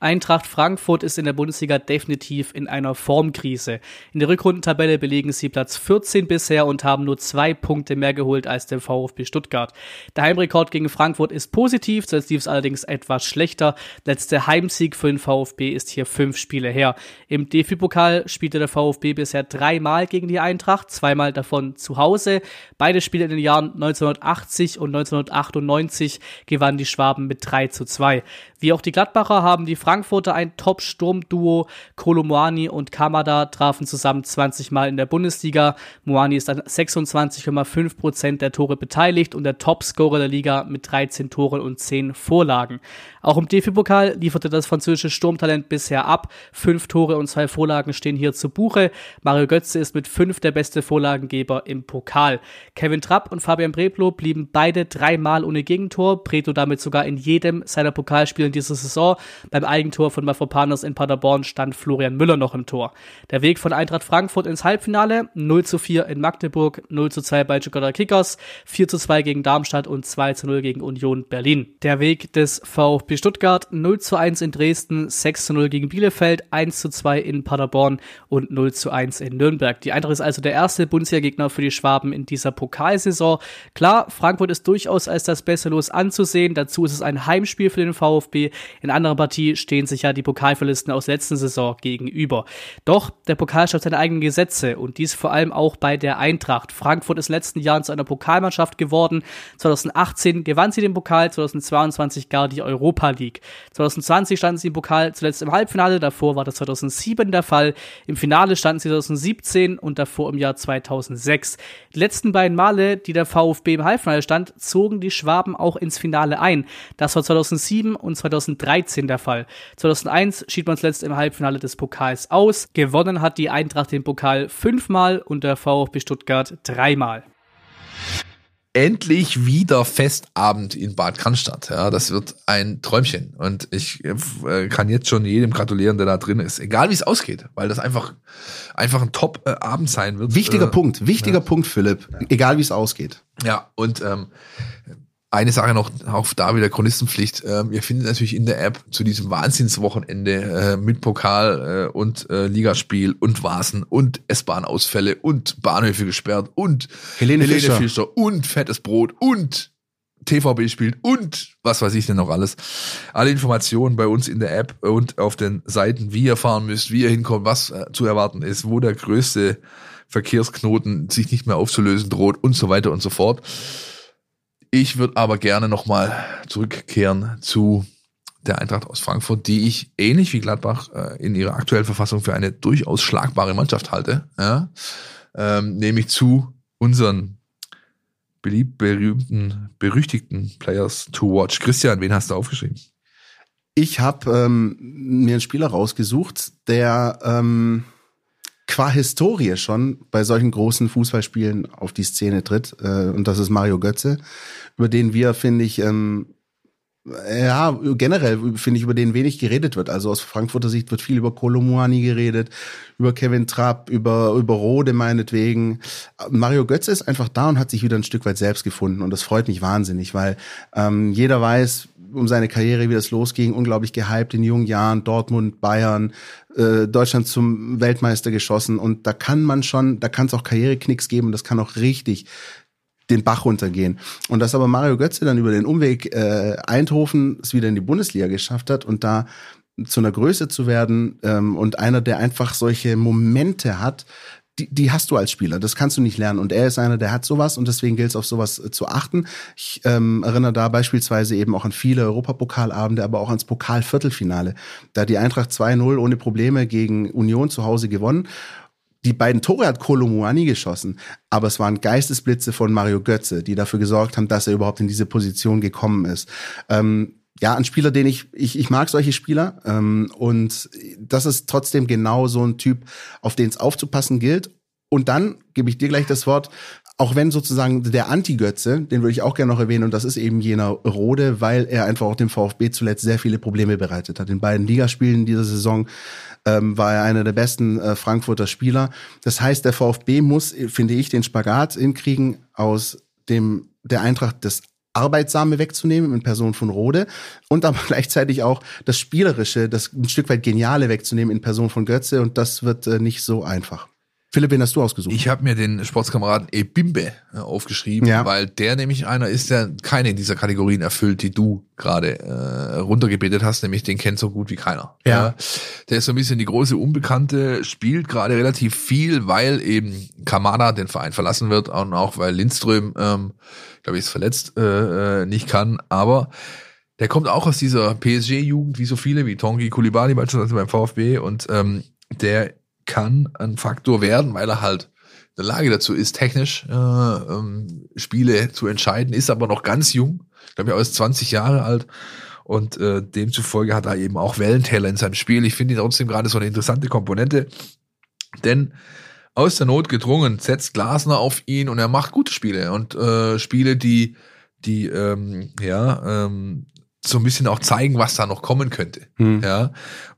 Eintracht Frankfurt ist in der Bundesliga definitiv in einer Formkrise. In der Rückrundentabelle belegen sie Platz 14 bisher und haben nur zwei Punkte mehr geholt als der VfB Stuttgart. Der Heimrekord gegen Frankfurt ist positiv, zuletzt lief es allerdings etwas schlechter. Letzter Heimsieg für den VfB ist hier fünf Spiele her. Im DFB-Pokal spielte der VfB bisher dreimal gegen die Eintracht, zweimal davon zu Hause. Beide Spiele in den Jahren 1980 und 1998 gewannen die Schwaben mit 3 zu 2. Wie auch die Gladbacher haben die Frankfurter ein Top-Sturmduo. Kolomoani und Kamada trafen zusammen 20 Mal in der Bundesliga. Moani ist an 26,5 Prozent der Tore beteiligt und der Topscorer der Liga mit 13 Toren und 10 Vorlagen. Auch im DFB-Pokal lieferte das französische Sturmtalent bisher ab. Fünf Tore und zwei Vorlagen stehen hier zu Buche. Mario Götze ist mit fünf der beste Vorlagengeber im Pokal. Kevin Trapp und Fabian Breblo blieben beide dreimal ohne Gegentor. Preto damit sogar in jedem seiner Pokalspiele in dieser Saison. Beim Eigentor von Mafropanos in Paderborn stand Florian Müller noch im Tor. Der Weg von Eintracht Frankfurt ins Halbfinale 0 zu 4 in Magdeburg, 0 zu 2 bei Stuttgarter Kickers, 4 zu 2 gegen Darmstadt und 2 zu 0 gegen Union Berlin. Der Weg des VfB Stuttgart 0 zu 1 in Dresden, 6 zu 0 gegen Bielefeld, 1 zu 2 in Paderborn und 0 zu 1 in Nürnberg. Die Eintracht ist also der erste Bundesliga-Gegner für die Schwaben in dieser Pokalsaison. Klar, Frankfurt ist durchaus als das beste Los anzusehen. Dazu ist es ein Heimspiel für den VfB in anderer Partie stehen sich ja die Pokalverlisten aus letzten Saison gegenüber. Doch der Pokal schafft seine eigenen Gesetze und dies vor allem auch bei der Eintracht. Frankfurt ist in den letzten Jahren zu einer Pokalmannschaft geworden. 2018 gewann sie den Pokal, 2022 gar die Europa League. 2020 standen sie im Pokal zuletzt im Halbfinale, davor war das 2007 der Fall. Im Finale standen sie 2017 und davor im Jahr 2006. Die letzten beiden Male, die der VfB im Halbfinale stand, zogen die Schwaben auch ins Finale ein. Das war 2007 und 2007 2013 der Fall. 2001 schied man zuletzt im Halbfinale des Pokals aus. Gewonnen hat die Eintracht den Pokal fünfmal und der VfB Stuttgart dreimal endlich wieder Festabend in Bad Cannstatt. Ja, das wird ein Träumchen. Und ich äh, kann jetzt schon jedem gratulieren, der da drin ist. Egal wie es ausgeht, weil das einfach, einfach ein Top-Abend sein wird. Wichtiger äh, Punkt, wichtiger ja. Punkt, Philipp. Egal wie es ausgeht. Ja, und ähm, eine Sache noch, auch da wieder Chronistenpflicht. Ähm, ihr findet natürlich in der App zu diesem Wahnsinnswochenende äh, mit Pokal äh, und äh, Ligaspiel und Vasen und S-Bahn-Ausfälle und Bahnhöfe gesperrt und Helene, Helene Fischer. Fischer und fettes Brot und TVB spielt und was weiß ich denn noch alles. Alle Informationen bei uns in der App und auf den Seiten, wie ihr fahren müsst, wie ihr hinkommt, was äh, zu erwarten ist, wo der größte Verkehrsknoten sich nicht mehr aufzulösen droht und so weiter und so fort. Ich würde aber gerne nochmal zurückkehren zu der Eintracht aus Frankfurt, die ich ähnlich wie Gladbach äh, in ihrer aktuellen Verfassung für eine durchaus schlagbare Mannschaft halte. Ja? Ähm, nämlich zu unseren beliebt berühmten, berüchtigten Players to watch. Christian, wen hast du aufgeschrieben? Ich habe ähm, mir einen Spieler rausgesucht, der ähm, qua Historie schon bei solchen großen Fußballspielen auf die Szene tritt. Äh, und das ist Mario Götze, über den wir, finde ich, ähm, ja, generell finde ich, über den wenig geredet wird. Also aus Frankfurter Sicht wird viel über Kolomuani geredet, über Kevin Trapp, über, über Rode meinetwegen. Mario Götze ist einfach da und hat sich wieder ein Stück weit selbst gefunden. Und das freut mich wahnsinnig, weil ähm, jeder weiß, um seine Karriere, wie das losging, unglaublich gehypt in jungen Jahren, Dortmund, Bayern, äh, Deutschland zum Weltmeister geschossen und da kann man schon, da kann es auch Karriereknicks geben, das kann auch richtig den Bach runtergehen. Und dass aber Mario Götze dann über den Umweg äh, Eindhoven es wieder in die Bundesliga geschafft hat und da zu einer Größe zu werden ähm, und einer, der einfach solche Momente hat, die, die hast du als Spieler. Das kannst du nicht lernen. Und er ist einer, der hat sowas und deswegen gilt es auf sowas äh, zu achten. Ich ähm, erinnere da beispielsweise eben auch an viele Europapokalabende, aber auch ans Pokalviertelfinale. Da die Eintracht 2-0 ohne Probleme gegen Union zu Hause gewonnen. Die beiden Tore hat Kolomuani geschossen, aber es waren Geistesblitze von Mario Götze, die dafür gesorgt haben, dass er überhaupt in diese Position gekommen ist. Ähm, ja, ein Spieler, den ich, ich, ich mag solche Spieler. Ähm, und das ist trotzdem genau so ein Typ, auf den es aufzupassen gilt. Und dann gebe ich dir gleich das Wort, auch wenn sozusagen der Anti-Götze, den würde ich auch gerne noch erwähnen, und das ist eben jener Rode, weil er einfach auch dem VfB zuletzt sehr viele Probleme bereitet hat. In beiden Ligaspielen dieser Saison ähm, war er einer der besten äh, Frankfurter Spieler. Das heißt, der VfB muss, finde ich, den Spagat hinkriegen aus dem der Eintracht des Arbeitsame wegzunehmen in Person von Rode und aber gleichzeitig auch das Spielerische, das ein Stück weit Geniale wegzunehmen in Person von Götze und das wird äh, nicht so einfach. Philipp, wen hast du ausgesucht? Ich habe mir den Sportskameraden Ebimbe äh, aufgeschrieben, Ja. weil der nämlich einer ist, der keine dieser Kategorien erfüllt, die du gerade äh, runtergebetet hast, nämlich den kennt so gut wie keiner. Ja. Der ist so ein bisschen die große Unbekannte, spielt gerade relativ viel, weil eben Kamada den Verein verlassen wird und auch weil Lindström, ähm, glaube ich, ist verletzt, äh, äh, nicht kann, aber der kommt auch aus dieser PSG-Jugend, wie so viele, wie Tongi Kulibali beispielsweise beim VfB und ähm, der kann ein Faktor werden, weil er halt in der Lage dazu ist, technisch äh, ähm, Spiele zu entscheiden, ist aber noch ganz jung, ich glaube, er ist 20 Jahre alt und äh, demzufolge hat er eben auch Wellentäler in seinem Spiel. Ich finde ihn trotzdem gerade so eine interessante Komponente, denn aus der Not gedrungen setzt Glasner auf ihn und er macht gute Spiele und äh, Spiele, die die ähm, ja ähm, so ein bisschen auch zeigen, was da noch kommen könnte. Hm. Ja,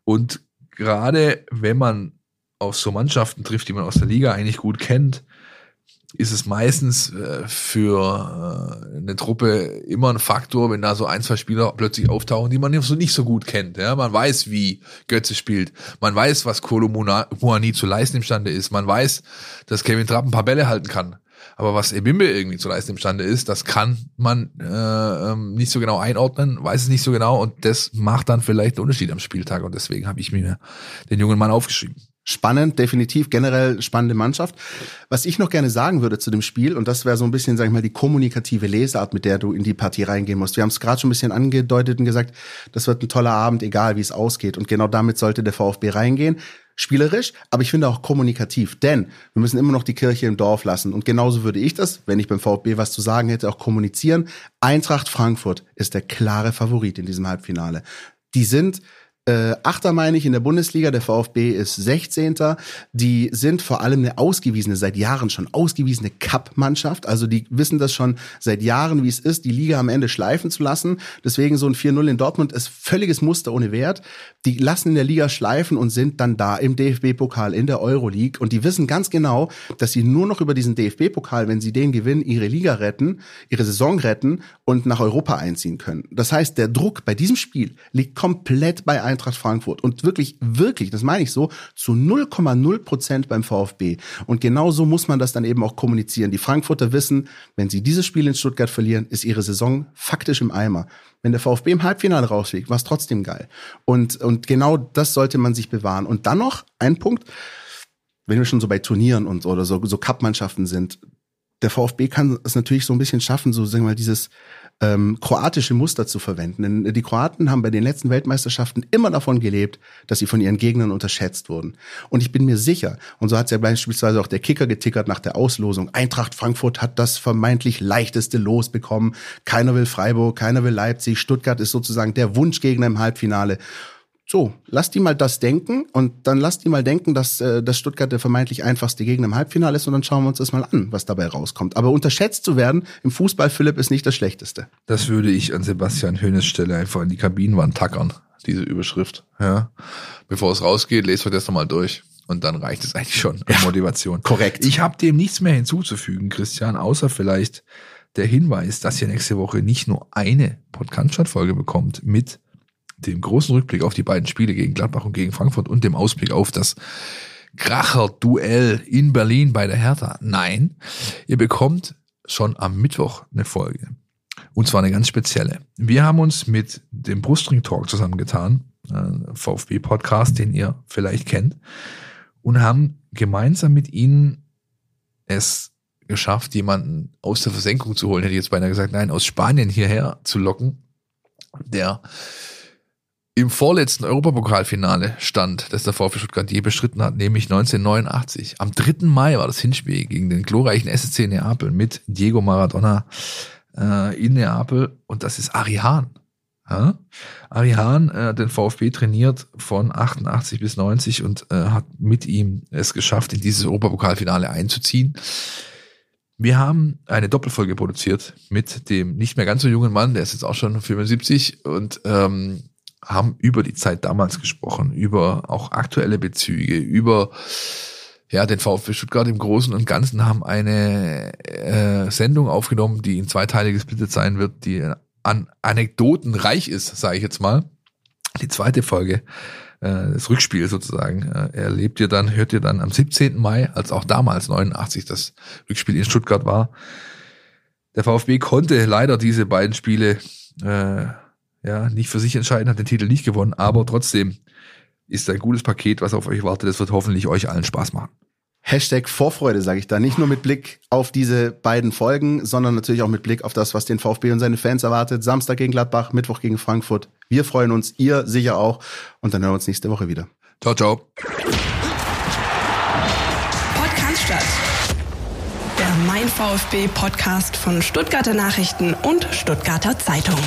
und gerade wenn man auf so Mannschaften trifft, die man aus der Liga eigentlich gut kennt, ist es meistens äh, für äh, eine Truppe immer ein Faktor, wenn da so ein, zwei Spieler plötzlich auftauchen, die man so nicht so gut kennt. Ja, man weiß, wie Götze spielt. Man weiß, was Kolo Muani zu leisten imstande ist. Man weiß, dass Kevin Trapp ein paar Bälle halten kann. Aber was Ebimbe irgendwie zu leisten imstande ist, das kann man äh, ähm, nicht so genau einordnen, weiß es nicht so genau und das macht dann vielleicht einen Unterschied am Spieltag und deswegen habe ich mir den jungen Mann aufgeschrieben. Spannend, definitiv, generell spannende Mannschaft. Was ich noch gerne sagen würde zu dem Spiel, und das wäre so ein bisschen, sag ich mal, die kommunikative Lesart, mit der du in die Partie reingehen musst. Wir haben es gerade schon ein bisschen angedeutet und gesagt, das wird ein toller Abend, egal wie es ausgeht. Und genau damit sollte der VfB reingehen. Spielerisch, aber ich finde auch kommunikativ, denn wir müssen immer noch die Kirche im Dorf lassen. Und genauso würde ich das, wenn ich beim VfB was zu sagen hätte, auch kommunizieren. Eintracht Frankfurt ist der klare Favorit in diesem Halbfinale. Die sind äh, Achter meine ich in der Bundesliga, der VfB ist 16. Die sind vor allem eine ausgewiesene, seit Jahren schon ausgewiesene Cup-Mannschaft. Also die wissen das schon seit Jahren, wie es ist, die Liga am Ende schleifen zu lassen. Deswegen so ein 4-0 in Dortmund ist völliges Muster ohne Wert. Die lassen in der Liga schleifen und sind dann da im DFB-Pokal, in der Euroleague. Und die wissen ganz genau, dass sie nur noch über diesen DFB-Pokal, wenn sie den gewinnen, ihre Liga retten, ihre Saison retten und nach Europa einziehen können. Das heißt, der Druck bei diesem Spiel liegt komplett bei Eintracht Frankfurt und wirklich, wirklich, das meine ich so, zu 0,0 Prozent beim VfB. Und genau so muss man das dann eben auch kommunizieren. Die Frankfurter wissen, wenn sie dieses Spiel in Stuttgart verlieren, ist ihre Saison faktisch im Eimer. Wenn der VfB im Halbfinale rausfliegt, war es trotzdem geil. Und, und genau das sollte man sich bewahren. Und dann noch ein Punkt, wenn wir schon so bei Turnieren und oder so, so Cup-Mannschaften sind, der VfB kann es natürlich so ein bisschen schaffen, so sagen wir mal, dieses ähm, kroatische Muster zu verwenden. Denn die Kroaten haben bei den letzten Weltmeisterschaften immer davon gelebt, dass sie von ihren Gegnern unterschätzt wurden. Und ich bin mir sicher, und so hat ja beispielsweise auch der Kicker getickert nach der Auslosung, Eintracht Frankfurt hat das vermeintlich leichteste Los bekommen. Keiner will Freiburg, keiner will Leipzig. Stuttgart ist sozusagen der Wunschgegner im Halbfinale. So, lass die mal das denken und dann lass die mal denken, dass, äh, dass Stuttgart der vermeintlich einfachste Gegner im Halbfinale ist und dann schauen wir uns das mal an, was dabei rauskommt. Aber unterschätzt zu werden im Fußball, Philipp, ist nicht das Schlechteste. Das würde ich an Sebastian Hönes Stelle einfach in die Kabinenwand tackern, diese Überschrift. Ja. Bevor es rausgeht, lest euch das nochmal durch. Und dann reicht es eigentlich schon an Motivation. korrekt. Ich habe dem nichts mehr hinzuzufügen, Christian, außer vielleicht der Hinweis, dass ihr nächste Woche nicht nur eine Podcast-Folge bekommt mit dem großen Rückblick auf die beiden Spiele gegen Gladbach und gegen Frankfurt und dem Ausblick auf das Kracher-Duell in Berlin bei der Hertha. Nein, ihr bekommt schon am Mittwoch eine Folge. Und zwar eine ganz spezielle. Wir haben uns mit dem Brustring Talk zusammengetan, äh, VfB-Podcast, den ihr vielleicht kennt, und haben gemeinsam mit ihnen es geschafft, jemanden aus der Versenkung zu holen, hätte ich jetzt beinahe gesagt, nein, aus Spanien hierher zu locken, der im vorletzten Europapokalfinale stand, das der VfB Stuttgart je bestritten hat, nämlich 1989. Am 3. Mai war das Hinspiel gegen den glorreichen SSC Neapel mit Diego Maradona äh, in Neapel und das ist Ari Hahn. Ja? Ari Hahn äh, hat den VfB trainiert von 88 bis 90 und äh, hat mit ihm es geschafft, in dieses Europapokalfinale einzuziehen. Wir haben eine Doppelfolge produziert mit dem nicht mehr ganz so jungen Mann, der ist jetzt auch schon 75 und ähm, haben über die Zeit damals gesprochen, über auch aktuelle Bezüge, über ja den VfB Stuttgart im Großen und Ganzen haben eine äh, Sendung aufgenommen, die in zwei Teile gesplittet sein wird, die an Anekdoten reich ist, sage ich jetzt mal. Die zweite Folge, äh, das Rückspiel sozusagen, äh, erlebt ihr dann, hört ihr dann am 17. Mai, als auch damals 89 das Rückspiel in Stuttgart war. Der VfB konnte leider diese beiden Spiele äh, ja nicht für sich entscheiden, hat den Titel nicht gewonnen, aber trotzdem ist ein gutes Paket, was auf euch wartet. Das wird hoffentlich euch allen Spaß machen. Hashtag Vorfreude, sage ich da. Nicht nur mit Blick auf diese beiden Folgen, sondern natürlich auch mit Blick auf das, was den VfB und seine Fans erwartet. Samstag gegen Gladbach, Mittwoch gegen Frankfurt. Wir freuen uns, ihr sicher auch. Und dann hören wir uns nächste Woche wieder. Ciao, ciao. Podcast Der Mein VfB Podcast von Stuttgarter Nachrichten und Stuttgarter Zeitung.